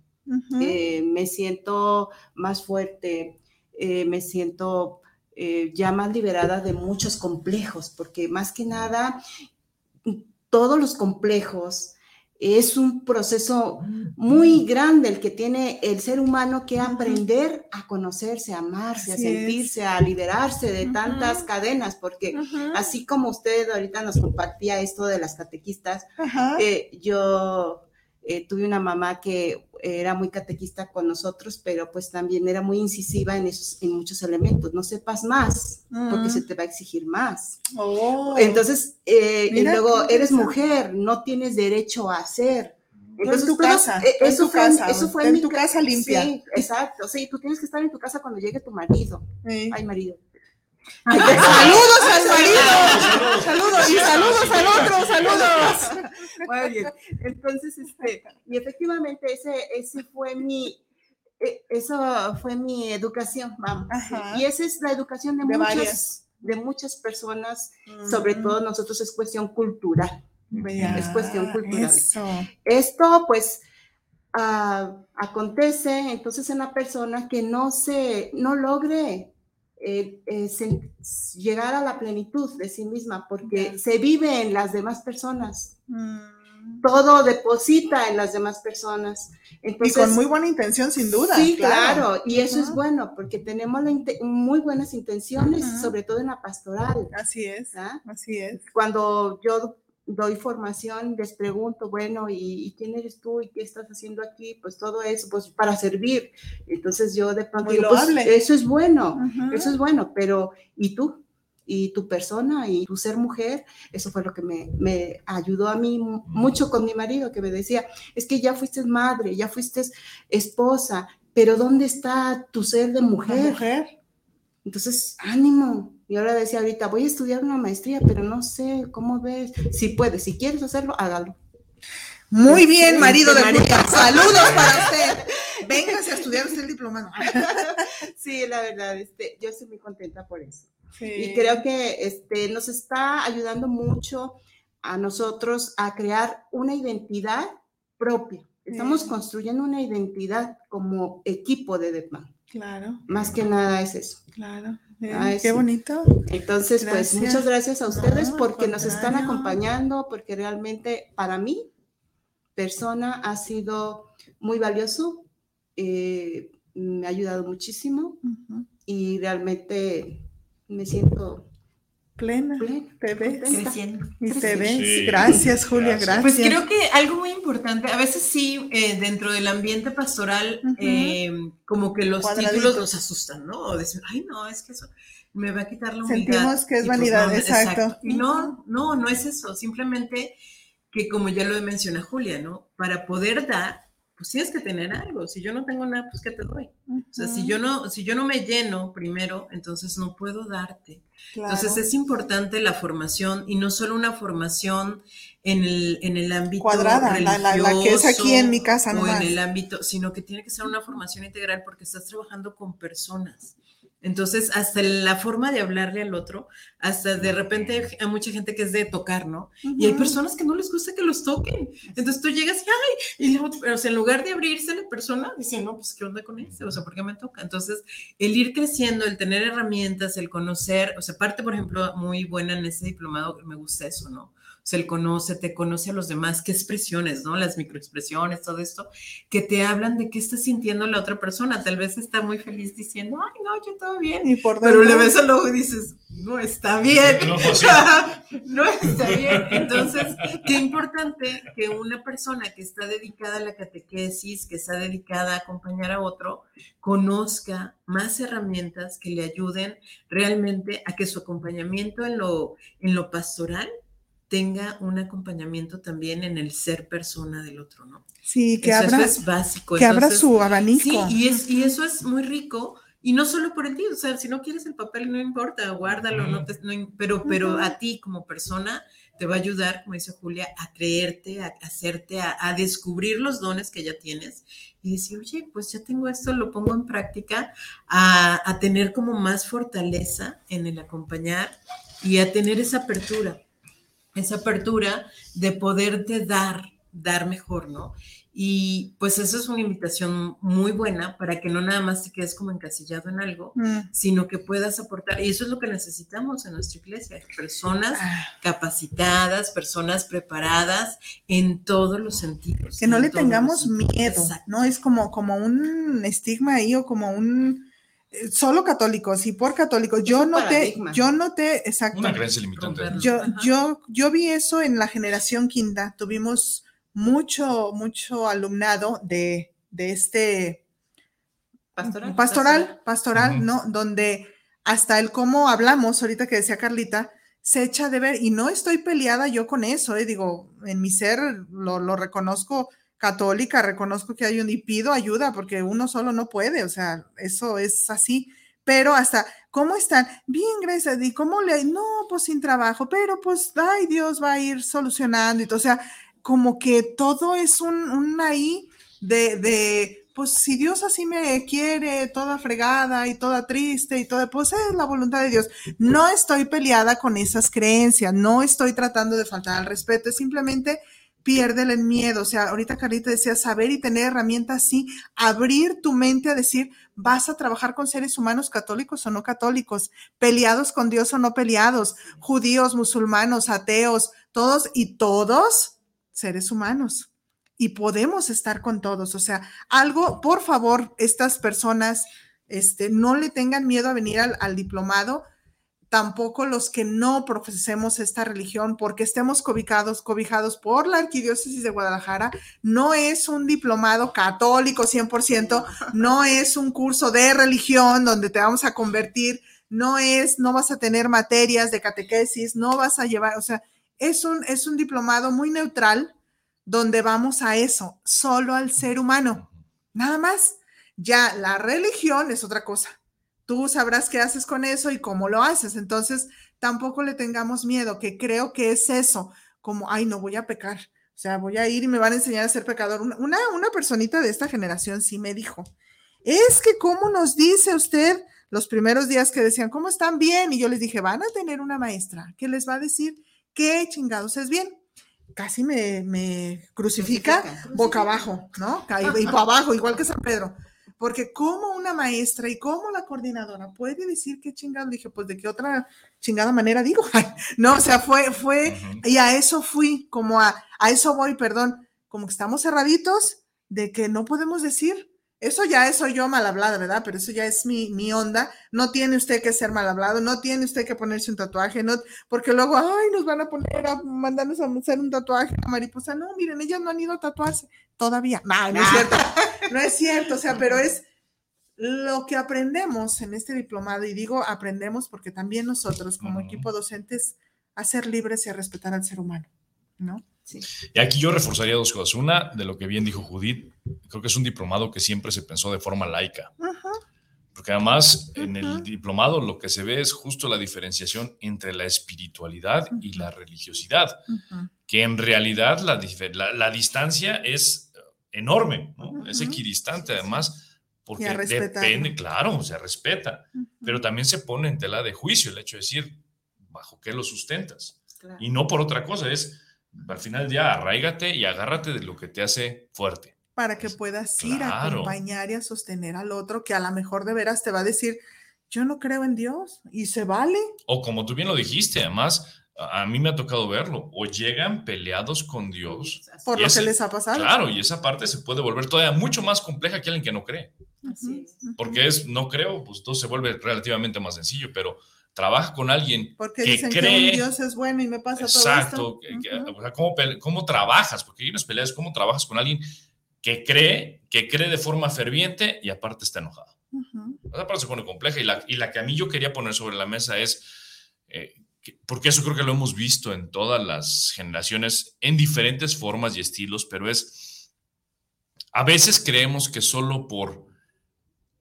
Eh, me siento más fuerte, eh, me siento eh, ya más liberada de muchos complejos, porque más que nada, todos los complejos es un proceso muy grande el que tiene el ser humano que aprender a conocerse, a amarse, a sentirse, a liberarse de tantas cadenas, porque así como usted ahorita nos compartía esto de las catequistas, yo tuve una mamá que era muy catequista con nosotros, pero pues también era muy incisiva en, esos, en muchos elementos. No sepas más, porque se te va a exigir más. Oh. Entonces, eh, y luego eres mujer, no tienes derecho a hacer. Entonces, en tu casa, eh, eso, fue, casa, eso fue en, tu casa limpia. Sí, exacto. Sí, tú tienes que estar en tu casa cuando llegue tu marido. Ay, marido. saludos al marido. Saludos y saludos al otro, saludos. Muy bien. Entonces, este, y efectivamente ese, ese fue mi, e, eso fue mi educación, vamos. Y esa es la educación de, muchas, de muchas personas, sobre mm. todo nosotros es cuestión cultural. es cuestión cultural. Esto, pues, ah, acontece entonces en la persona que no se, no logre eh, eh, llegar a la plenitud de sí misma, porque se vive en las demás personas. Mm. Todo deposita en las demás personas. y con muy buena intención, sin duda. Sí, claro, y eso es bueno, porque tenemos muy buenas intenciones, sobre todo en la pastoral. Así es, así es. Cuando yo doy formación, les pregunto, bueno, ¿y, quién eres tú y qué estás haciendo aquí? Pues todo eso, pues para servir. Entonces yo de pronto, pues, eso es bueno, eso es bueno, pero ¿y tú? Y tu persona y tu ser mujer, eso fue lo que me, me, ayudó a mí mucho con mi marido, que me decía, es que ya fuiste madre, ya fuiste esposa, pero ¿dónde está tu ser de mujer? mujer? Entonces, ánimo, y ahora decía ahorita, voy a estudiar una maestría, pero no sé cómo ves. Si puedes, si quieres hacerlo, hágalo. Muy bien, marido de Julia. Saludos para usted. Véngase a estudiar usted el diplomado. Sí, la verdad, este, yo estoy muy contenta por eso. Y creo que este, nos está ayudando mucho a nosotros a crear una identidad propia. Estamos construyendo una identidad como equipo de DEPMAN. Claro. Más que nada es eso. Claro. Qué bonito. Entonces, pues muchas gracias a ustedes porque nos están acompañando, porque realmente para mí, persona, ha sido muy valioso, eh, me ha ayudado muchísimo y realmente me siento plena, te ves. Y te ves. gracias, Julia, gracias. Pues creo que algo muy importante, a veces sí, eh, dentro del ambiente pastoral, eh, como que los títulos nos asustan, ¿no? O decir, ay, no, es que eso me va a quitar la humildad. Sentimos que es pues vanidad, exacto. No, no, no es eso, simplemente que como ya lo menciona Julia, ¿no? Para poder dar, pues tienes que tener algo. Si yo no tengo nada, pues ¿qué te doy? O sea, si yo no, si yo no me lleno primero, entonces no puedo darte. Entonces es importante la formación y no solo una formación en el, en el ámbito cuadrada, la, la, que es aquí en mi casa, no en el ámbito, sino que tiene que ser una formación integral porque estás trabajando con personas. Entonces, hasta la forma de hablarle al otro, hasta de repente hay mucha gente que es de tocar, ¿no? Y hay personas que no les gusta que los toquen. Entonces tú llegas y, ay, y o sea, en lugar de abrirse la persona, dice, no, pues, ¿qué onda con eso? O sea, ¿por qué me toca? Entonces, el ir creciendo, el tener herramientas, el conocer, o sea, parte, por ejemplo, muy buena en ese diplomado, me gusta eso, ¿no? Se le conoce, te conoce a los demás, qué expresiones, ¿no? Las microexpresiones, todo esto, que te hablan de qué está sintiendo la otra persona. Tal vez está muy feliz diciendo, ay, no, yo todo bien. Pero le ves al ojo y dices, no está bien. Pues no, está bien. Entonces, qué importante que una persona que está dedicada a la catequesis, que está dedicada a acompañar a otro, conozca más herramientas que le ayuden realmente a que su acompañamiento en lo, en lo pastoral tenga un acompañamiento también en el ser persona del otro, ¿no? Sí, que abra, es básico. Que abra su abanico. Sí, y, es, y eso es muy rico, y no solo por el ti, o sea, si no quieres el papel, no importa, guárdalo, no te, pero, pero a ti como persona te va a ayudar, como dice Julia, a creerte, a hacerte, a, descubrir los dones que ya tienes y decir, oye, pues ya tengo esto, lo pongo en práctica, a, a tener como más fortaleza en el acompañar y a tener esa apertura esa apertura de poderte dar, dar mejor, ¿no? Y pues eso es una invitación muy buena para que no nada más te quedes como encasillado en algo, mm. sino que puedas aportar. Y eso es lo que necesitamos en nuestra iglesia, personas ah. capacitadas, personas preparadas en todos los sentidos. Que no le tengamos miedo, ¿no? Es como, como un estigma ahí o como un solo católicos y por católicos. Yo noté, yo noté, exacto. Una creencia limitante. Yo, yo, yo vi eso en la generación quinta. Tuvimos mucho, mucho alumnado de, de este pastoral, pastoral, pastoral ¿no? Donde hasta el cómo hablamos, ahorita que decía Carlita, se echa de ver, y no estoy peleada yo con eso, ¿eh? digo, en mi ser lo, lo reconozco católica, reconozco que hay un y pido ayuda porque uno solo no puede, o sea, eso es así. Pero hasta, ¿cómo están? Bien, gracias. ¿Y cómo le? No, pues sin trabajo, pero pues, ay, Dios va a ir solucionando. Y o sea, como que todo es un, un ahí de, de, pues si Dios así me quiere, toda fregada y toda triste y toda, pues es la voluntad de Dios. No estoy peleada con esas creencias, no estoy tratando de faltar al respeto, es simplemente piérdele el miedo. O sea, ahorita Carlita decía, saber y tener herramientas, sí, abrir tu mente a decir, vas a trabajar con seres humanos católicos o no católicos, peleados con Dios o no peleados, judíos, musulmanos, ateos, todos y todos seres humanos. Y podemos estar con todos. O sea, algo, por favor, estas personas, este, no le tengan miedo a venir al, al diplomado tampoco los que no profesemos esta religión, porque estemos cobijados, cobijados por la Arquidiócesis de Guadalajara, no es un diplomado católico 100%, no es un curso de religión donde te vamos a convertir, no es, no vas a tener materias de catequesis, no vas a llevar, o sea, es un, es un diplomado muy neutral donde vamos a eso, solo al ser humano, nada más. Ya la religión es otra cosa tú sabrás qué haces con eso y cómo lo haces. Entonces, tampoco le tengamos miedo, que creo que es eso, como, ay, no voy a pecar. O sea, voy a ir y me van a enseñar a ser pecador. Una, una personita de esta generación sí me dijo, es que cómo nos dice usted los primeros días que decían, ¿cómo están bien? Y yo les dije, van a tener una maestra que les va a decir qué chingados es bien. Casi me, me crucifica, boca abajo, ¿no? Y, y para abajo, igual que San Pedro. Porque como una maestra y como la coordinadora puede decir qué chingado, dije, pues de qué otra chingada manera digo. no, o sea, fue, fue, y a eso fui, como a, a eso voy, perdón, como que estamos cerraditos de que no podemos decir. Eso ya es soy yo mal hablada, ¿verdad? Pero eso ya es mi, mi onda. No tiene usted que ser mal hablado, no tiene usted que ponerse un tatuaje, no, porque luego, ay, nos van a poner a mandarnos a hacer un tatuaje a mariposa. No, miren, ellas no han ido a tatuarse todavía. No, no es cierto. No es cierto, o sea, pero es lo que aprendemos en este diplomado, y digo aprendemos porque también nosotros como equipo docentes, a ser libres y a respetar al ser humano. ¿no? Y aquí yo reforzaría dos cosas. Una, de lo que bien dijo Judith, creo que es un diplomado que siempre se pensó de forma laica. Porque además en el diplomado lo que se ve es justo la diferenciación entre la espiritualidad y la religiosidad, que en realidad la, la, distancia es enorme, es equidistante además, porque depende, claro, se respeta, pero también se pone en tela de juicio el hecho de decir, ¿bajo qué lo sustentas? Y no por otra cosa, es al final ya arraigate y agárrate de lo que te hace fuerte. Para que puedas ir a acompañar y a sostener al otro que a lo mejor de veras te va a decir, yo no creo en Dios y se vale. O como tú bien lo dijiste, además, a mí me ha tocado verlo, o llegan peleados con Dios. Por lo que les ha pasado. Claro, y esa parte se puede volver todavía mucho más compleja que alguien que no cree. Así es. Porque es, no creo, pues todo se vuelve relativamente más sencillo, pero trabaja con alguien Porque que cree. Que Dios es bueno y me pasa exacto, todo esto. o sea, ¿cómo, ¿cómo, trabajas? Porque hay unas peleas, ¿cómo trabajas con alguien que cree, que cree de forma ferviente y aparte está enojado? Esa parte se pone compleja y la, y la que a mí yo quería poner sobre la mesa es, eh, porque eso creo que lo hemos visto en todas las generaciones, en diferentes formas y estilos, pero es, a veces creemos que solo por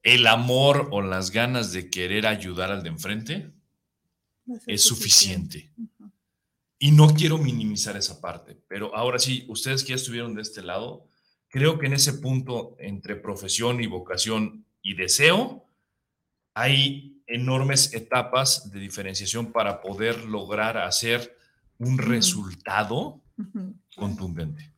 el amor o las ganas de querer ayudar al de enfrente, es suficiente. Y no quiero minimizar esa parte, pero ahora sí, ustedes que ya estuvieron de este lado, creo que en ese punto entre profesión y vocación y deseo, hay enormes etapas de diferenciación para poder lograr hacer un resultado contundente.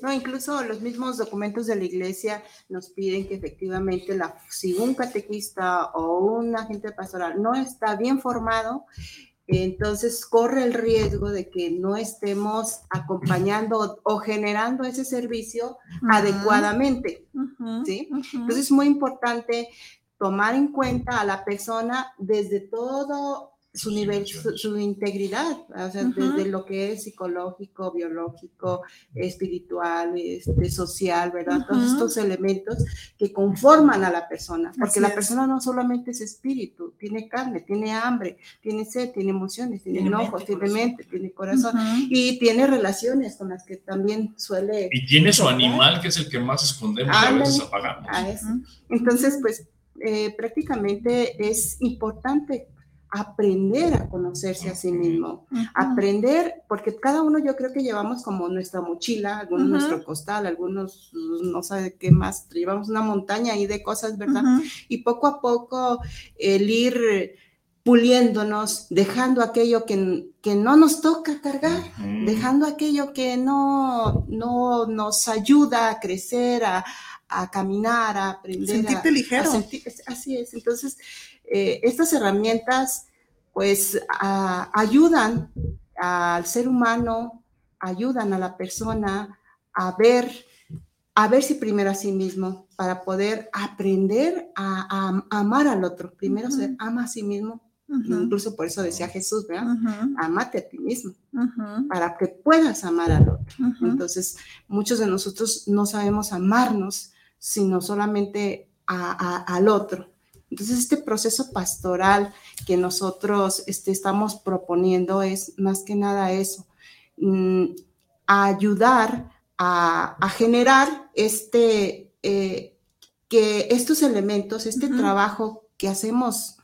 No, incluso los mismos documentos de la iglesia nos piden que efectivamente la, si un catequista o un agente pastoral no está bien formado, entonces corre el riesgo de que no estemos acompañando o generando ese servicio adecuadamente. ¿sí? Entonces es muy importante tomar en cuenta a la persona desde todo su nivel, su, integridad, o sea, desde lo que es psicológico, biológico, espiritual, este, social, ¿verdad? Todos estos elementos que conforman a la persona, porque la persona no solamente es espíritu, tiene carne, tiene hambre, tiene sed, tiene emociones, tiene, ojos, tiene mente, tiene corazón y tiene relaciones con las que también suele... Y tiene su animal, que es el que más escondemos y a veces apagamos. Entonces, pues eh, prácticamente es importante aprender a conocerse a sí mismo, aprender, porque cada uno yo creo que llevamos como nuestra mochila, algunos nuestro costal, algunos no sabe qué más, llevamos una montaña ahí de cosas, ¿verdad? Y poco a poco el ir puliéndonos, dejando aquello que, que no nos toca cargar, dejando aquello que no, no nos ayuda a crecer, a, a caminar, a aprender. Sentirte a, ligero. así es. Entonces, eh, estas herramientas pues ayudan al ser humano, ayudan a la persona a ver, a verse primero a sí mismo para poder aprender a, amar al otro. Primero se ama a sí mismo, incluso por eso decía Jesús, ¿verdad? Amate a ti mismo, para que puedas amar al otro. Entonces, muchos de nosotros no sabemos amarnos, sino solamente al otro. Entonces, este proceso pastoral que nosotros este, estamos proponiendo es más que nada eso, mm, ayudar a, generar este, eh, que estos elementos, este trabajo que hacemos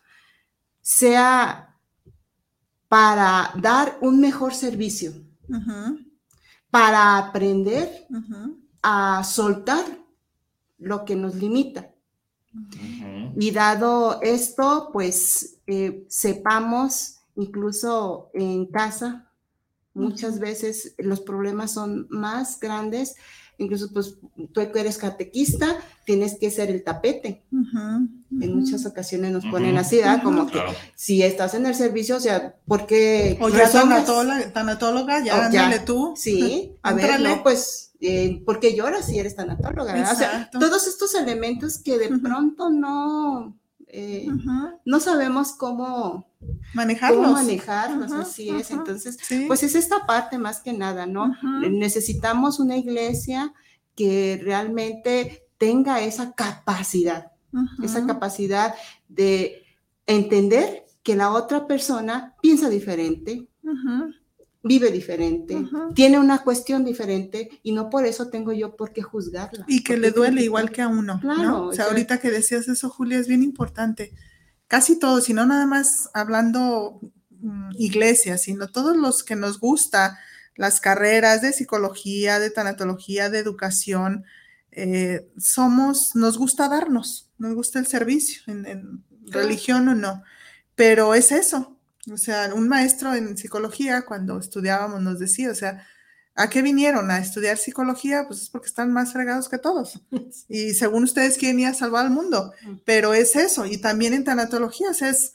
sea para dar un mejor servicio, para aprender a soltar lo que nos limita y dado esto, pues eh, sepamos, incluso en casa, muchas veces los problemas son más grandes. Incluso, pues, tú eres catequista, tienes que ser el tapete. En muchas ocasiones nos ponen así, ¿verdad? Como que si estás en el servicio, o sea, ¿por qué? O ya tanatóloga, ya, ya, tú. Sí, a ver, no, pues eh, ¿por qué lloras si eres tanatóloga? O sea, todos estos elementos que de pronto no, eh, no sabemos cómo manejarlos. Cómo manejarlos, así es. Entonces, pues es esta parte más que nada, ¿no? Necesitamos una iglesia que realmente tenga esa capacidad, esa capacidad de entender que la otra persona piensa diferente, vive diferente, tiene una cuestión diferente y no por eso tengo yo por qué juzgarla. Y que le duele igual que a uno, Claro, ¿no? O sea, ahorita que decías eso, Julia, es bien importante. Casi todos, si no nada más hablando mm, iglesias, sino todos los que nos gusta las carreras de psicología, de tanatología, de educación, eh, somos, nos gusta darnos, nos gusta el servicio, en, en religión o no, pero es eso. O sea, un maestro en psicología, cuando estudiábamos, nos decía, o sea, ¿A qué vinieron? ¿A estudiar psicología? Pues es porque están más fregados que todos. Y según ustedes quieren ir a salvar al mundo. Pero es eso. Y también en tanatologías es,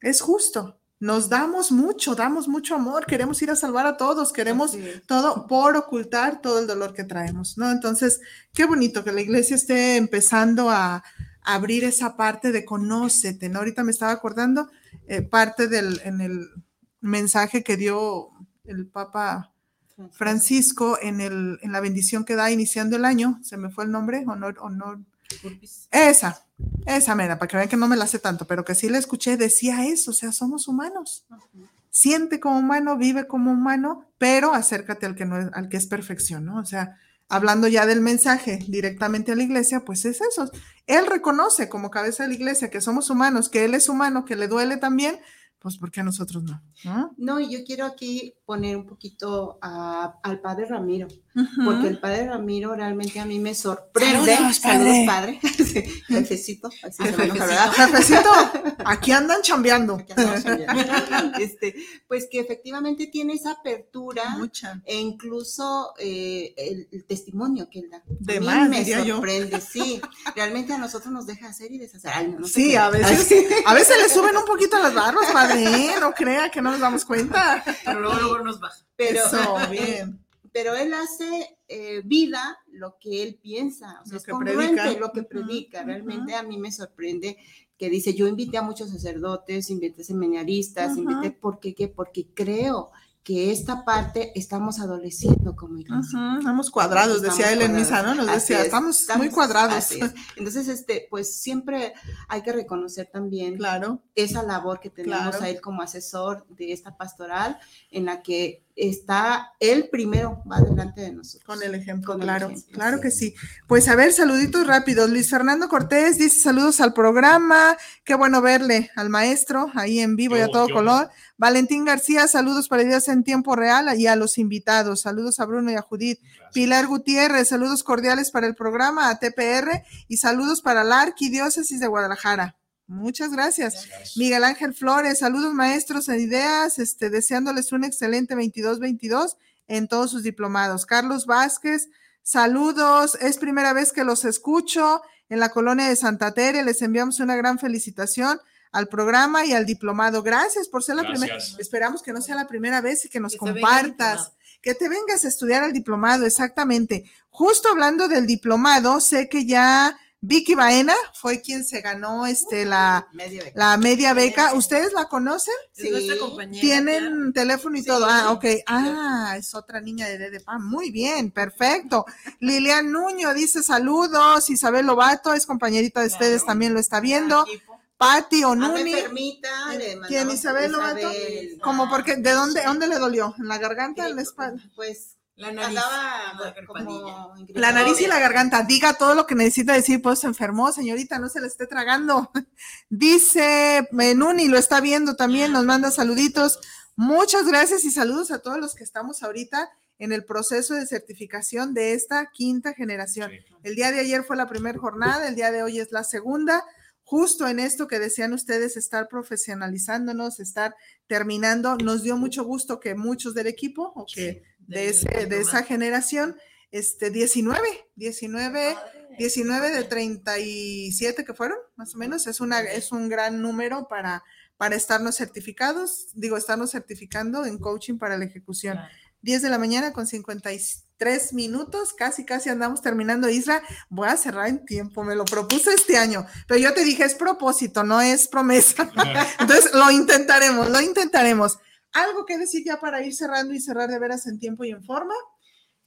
es justo. Nos damos mucho, damos mucho amor. Queremos ir a salvar a todos. Queremos todo por ocultar todo el dolor que traemos, ¿no? Entonces, qué bonito que la iglesia esté empezando a, a abrir esa parte de conócete, ¿no? Ahorita me estaba acordando eh, parte del, en el mensaje que dio el Papa Francisco en, el, en la bendición que da iniciando el año, se me fue el nombre, honor, honor, esa, esa mera, para que vean que no me la sé tanto, pero que sí la escuché, decía eso, o sea, somos humanos. Siente como humano, vive como humano, pero acércate al que, no es, al que es perfección, ¿no? O sea, hablando ya del mensaje directamente a la iglesia, pues es eso. Él reconoce como cabeza de la iglesia que somos humanos, que él es humano, que le duele también, pues ¿por qué a nosotros no? ¿No? No, yo quiero aquí poner un poquito al padre Ramiro, Porque el padre Ramiro realmente a mí me sorprende. Saludos, padre. padre. Sí, Jefecito, así se Jefecito. ¿verdad? Jefecito, aquí andan chambeando. Aquí andamos chambeando. Este, pues que efectivamente tiene esa apertura Mucha. e incluso eh, el, el testimonio que él da. De a mí más, me diría yo. sorprende, sí. Realmente a nosotros nos deja hacer y deshacer. Ay, no, no sé Sí, a veces, a veces le suben un poquito las barbas, padre, no crea que no nos damos cuenta. Pero luego, luego nos baja. Pero, Eso, bien. Pero él hace eh, vida lo que él piensa, o sea, Lo es que congruente predica. lo que predica. Realmente a mí me sorprende que dice, yo invité a muchos sacerdotes, invité seminaristas, Ujú. invité, ¿por qué? qué? Porque creo que esta parte estamos adoleciendo como iglesia. Estamos cuadrados, Estamos decía él en misa, ¿no? Nos Así decía, es, estamos, muy cuadrados. es. Entonces, este, pues siempre hay que reconocer también Claro, esa labor que tenemos Claro. a él como asesor de esta pastoral, en la que está él primero, va delante de nosotros. con el ejemplo, Con el claro, ejemplo, claro sí. que sí. Pues a ver, saluditos rápidos. Luis Fernando Cortés dice saludos al programa. Qué bueno verle al maestro ahí en vivo y a todo color. Valentín García, saludos para ideas en tiempo real y a los invitados. Saludos a Bruno y a Judith. Pilar Gutiérrez, saludos cordiales para el programa, a TPR y saludos para la Arquidiócesis de Guadalajara. Muchas gracias. Miguel Ángel Flores, saludos maestros en ideas, este, deseándoles un excelente 22-22 en todos sus diplomados. Carlos Vázquez, saludos, es primera vez que los escucho en la colonia de Santa Tere, les enviamos una gran felicitación al programa y al diplomado. Gracias por ser la primera. Esperamos que no sea la primera vez y que nos Que compartas que te vengas a estudiar el diplomado, exactamente. Justo hablando del diplomado, sé que ya Vicky Baena fue quien se ganó este la, Media beca. la media beca. ¿Ustedes la conocen? Es nuestra Sí. compañera. Tienen teléfono y Sí. todo. Ah, ok. Ah, es otra niña de de Pan. Muy bien, perfecto. Lilian Nuño dice saludos. Isabel Lobato es compañerita de ustedes, Claro. también lo está viendo. Equipo. Patti A Onuni. le ¿Quién, mandamos Isabel Lobato? Isabel. Como porque, ¿de dónde, dónde le dolió? ¿En la garganta? ¿En la espalda? Pues La nariz. andaba la gargantilla. como La nariz y la garganta. Diga todo lo que necesita decir, pues se enfermó, señorita, no se le esté tragando. Dice Menuni, lo está viendo también, nos manda saluditos. Muchas gracias y saludos a todos los que estamos ahorita en el proceso de certificación de esta quinta generación. Sí. El día de ayer fue la primera jornada, el día de hoy es la segunda. Justo en esto que decían ustedes, estar profesionalizándonos, estar terminando, nos dio mucho gusto que muchos del equipo o que de, del ese, de esa generación, este, 19, 19, 19 de 37 que fueron, más o menos, es, una, es un gran número para, para estarnos certificados, digo, estarnos certificando en coaching para la ejecución. Claro. 10 de la mañana con 53 minutos, casi, casi andamos terminando, Isra. Voy a cerrar en tiempo, me lo propuse este año, pero yo te dije, es propósito, no es promesa. Entonces, lo intentaremos, lo intentaremos. ¿Algo que decir ya para ir cerrando y cerrar de veras en tiempo y en forma?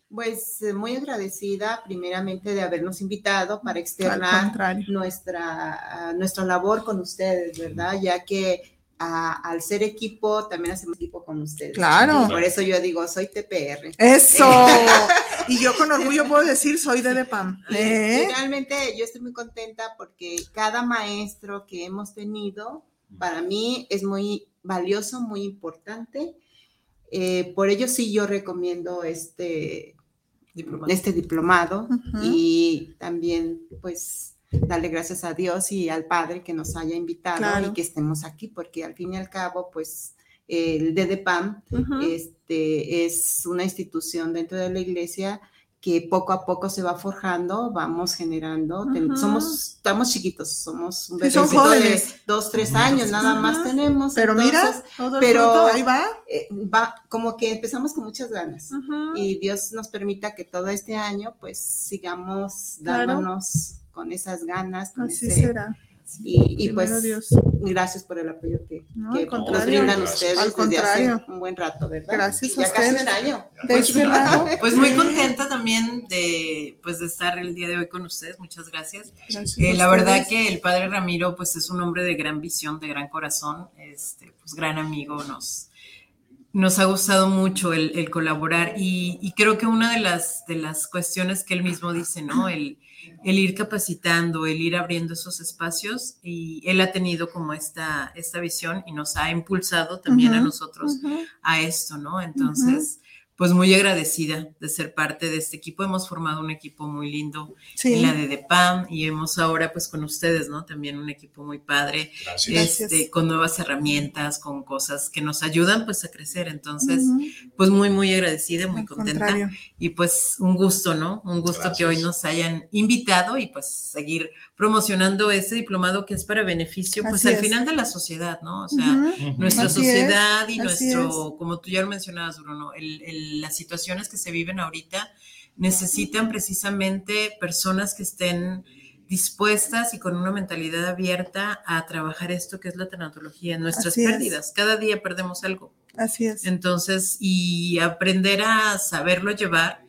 Pues eh, muy agradecida primeramente de habernos invitado para externar nuestra, ah, nuestra labor con ustedes, ¿verdad? Ya que ah, al ser equipo, también hacemos equipo con ustedes. Claro. Y por eso yo digo, soy TPR. Eso. y yo con orgullo puedo decir, soy de DEPAM. ¿Eh? realmente yo estoy muy contenta porque cada maestro que hemos tenido, para mí es muy valioso, muy importante. Eh, por ello sí yo recomiendo este Diplomado. este diplomado y también pues darle gracias a Dios y al Padre que nos haya invitado Claro. y que estemos aquí porque al fin y al cabo pues el DDPAM Ujú. este, es una institución dentro de la iglesia que poco a poco se va forjando, vamos generando, somos, estamos chiquitos, somos un Sí, son bebecito de jóvenes. dos, tres años, nada más tenemos. Pero mira, entonces, todo el pero- fruto, ahí va. eh, va, como que empezamos con muchas ganas y Dios nos permita que todo este año pues sigamos Claro. dándonos con esas ganas con Así ese- será. Y, y, pues Dios. gracias por el apoyo que, No, que nos contrario. brindan ustedes Al desde hace contrario. un buen rato, ¿verdad? Gracias a ya casi ustedes. un año. De lado. Pues muy contenta también de, pues, de estar el día de hoy con ustedes. Muchas gracias. Gracias Eh, a la verdad que el padre Ramiro, pues es un hombre de gran visión, de gran corazón, este, pues gran amigo, nos, nos ha gustado mucho el, el colaborar y, y creo que una de las, de las cuestiones que él mismo dice, ¿no? El, el ir capacitando, el ir abriendo esos espacios y él ha tenido como esta, esta visión y nos ha impulsado también a nosotros a esto, ¿no? Entonces, pues muy agradecida de ser parte de este equipo. Hemos formado un equipo muy lindo Sí. en la de DEPAM y hemos ahora pues con ustedes, ¿no? También un equipo muy padre, Gracias. este, con nuevas herramientas, con cosas que nos ayudan pues a crecer. Entonces, pues muy, muy agradecida, muy Al contenta. contrario. Y pues un gusto, ¿no? Un gusto que hoy nos hayan invitado y pues seguir promocionando este diplomado que es para beneficio pues Así al es. final de la sociedad, ¿no? O sea, nuestra Así es, sociedad y así nuestro, como tú ya lo mencionabas, Bruno, el- el- las situaciones que se viven ahorita necesitan precisamente personas que estén dispuestas y con una mentalidad abierta a trabajar esto que es la tanatología, nuestras Así es. pérdidas. Cada día perdemos algo. Así es. Entonces, y aprender a saberlo llevar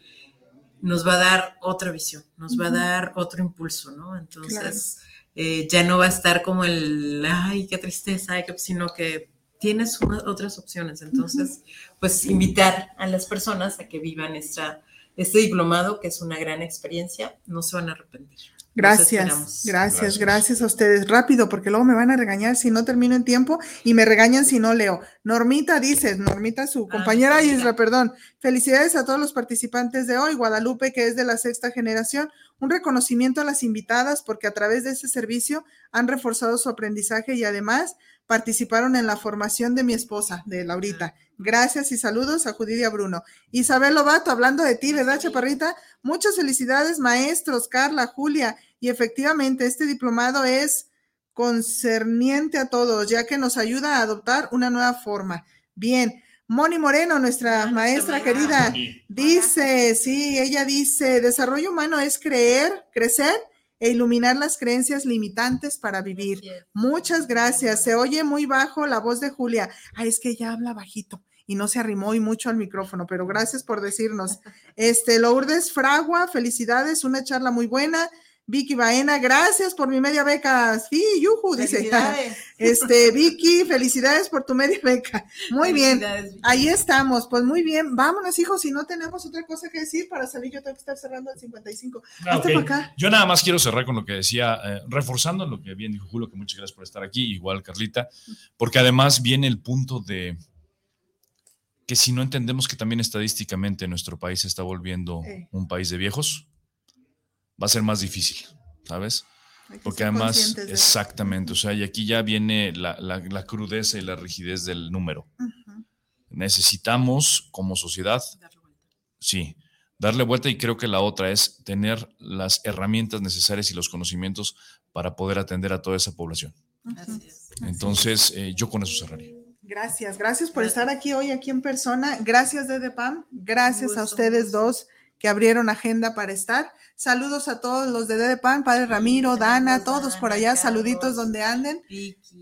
nos va a dar otra visión, nos va a dar otro impulso, ¿no? Entonces, eh, ya no va a estar como el, ay, qué tristeza, ay, sino que tienes una- otras opciones. Entonces, pues invitar a las personas a que vivan esta, este diplomado, que es una gran experiencia, no se van a arrepentir. Gracias, gracias, Gracias. gracias a ustedes. Rápido, porque luego me van a regañar si no termino en tiempo y me regañan si no leo. Normita dice, Normita, su Ah, compañera. Isra, perdón. Felicidades a todos los participantes de hoy. Guadalupe, que es de la sexta generación. Un reconocimiento a las invitadas porque a través de este servicio han reforzado su aprendizaje y además participaron en la formación de mi esposa, de Laurita. Gracias y saludos a Judith y a Bruno. Isabel Lobato, hablando de ti, ¿verdad, Chaparrita? Muchas felicidades, maestros, Carla, Julia. Y efectivamente, este diplomado es concerniente a todos, ya que nos ayuda a adoptar una nueva forma. Bien, Moni Moreno, nuestra Ah, maestra querida, dice, sí, ella dice, desarrollo humano es creer, crecer e iluminar las creencias limitantes para vivir. Muchas gracias. Se oye muy bajo la voz de Julia. Ah, es que ella habla bajito y no se arrimó y mucho al micrófono, pero gracias por decirnos. Este, Lourdes Fragua, felicidades, una charla muy buena. Vicky Baena, gracias por mi media beca. Sí, yuju, dice. Este, Vicky, felicidades por tu media beca. Muy bien. Felicidades, Vicky. Ahí estamos, pues muy bien. Vámonos, hijos, si no tenemos otra cosa que decir para salir, yo tengo que estar cerrando el 55. Ah, para acá. Yo nada más quiero cerrar con lo que decía, eh, reforzando lo que bien dijo Julio, que muchas gracias por estar aquí, igual Carlita, porque además viene el punto de que si no entendemos que también estadísticamente nuestro país se está volviendo un país de viejos, va a ser más difícil, ¿sabes? Porque además, exactamente, o sea, y aquí ya viene la, la- la crudeza y la rigidez del número. Necesitamos como sociedad Darle vuelta. Sí, darle vuelta y creo que la otra es tener las herramientas necesarias y los conocimientos para poder atender a toda esa población. Entonces, eh, yo con eso cerraría. Gracias, gracias por Gracias. estar aquí hoy, aquí en persona. Gracias, DDPAM. Gracias Un a ustedes dos que abrieron agenda para estar. Saludos a todos los de DDPAM, Padre Ramiro, Dana, todos por allá. Saluditos donde anden.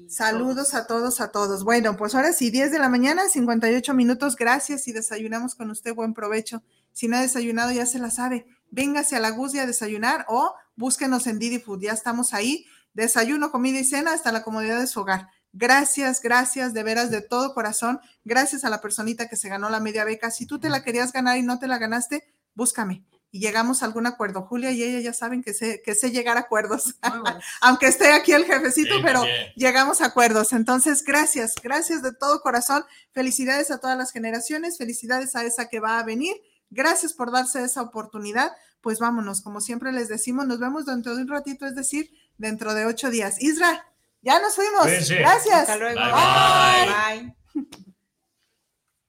Saludos a todos, a todos. Bueno, pues ahora sí, 10 de la mañana, 58 minutos. Gracias y desayunamos con usted. Buen provecho. Si no ha desayunado, ya se la sabe. Véngase a la Guzia a desayunar o búsquenos en Didi Food. Ya estamos ahí. Desayuno, comida y cena hasta la comodidad de su hogar. Gracias, gracias, de veras, de todo corazón. Gracias a la personita que se ganó la media beca. Si tú te la querías ganar y no te la ganaste, búscame y llegamos a algún acuerdo. Julia y ella ya saben que sé, que sé llegar a acuerdos, aunque esté aquí el jefecito, pero llegamos a acuerdos. Entonces, gracias, gracias de todo corazón. Felicidades a todas las generaciones, felicidades a esa que va a venir. Gracias por darse esa oportunidad. Pues vámonos, como siempre les decimos, nos vemos dentro de un ratito, es decir, dentro de ocho días. Isra, ya nos fuimos. Gracias. Hasta luego. bye.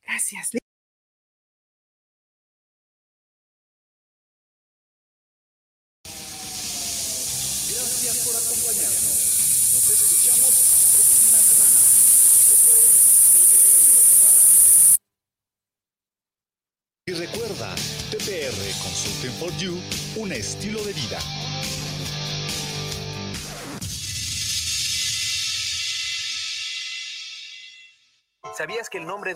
Gracias. Recuerda, TPR Consulting for You, un estilo de vida. ¿Sabías que el nombre de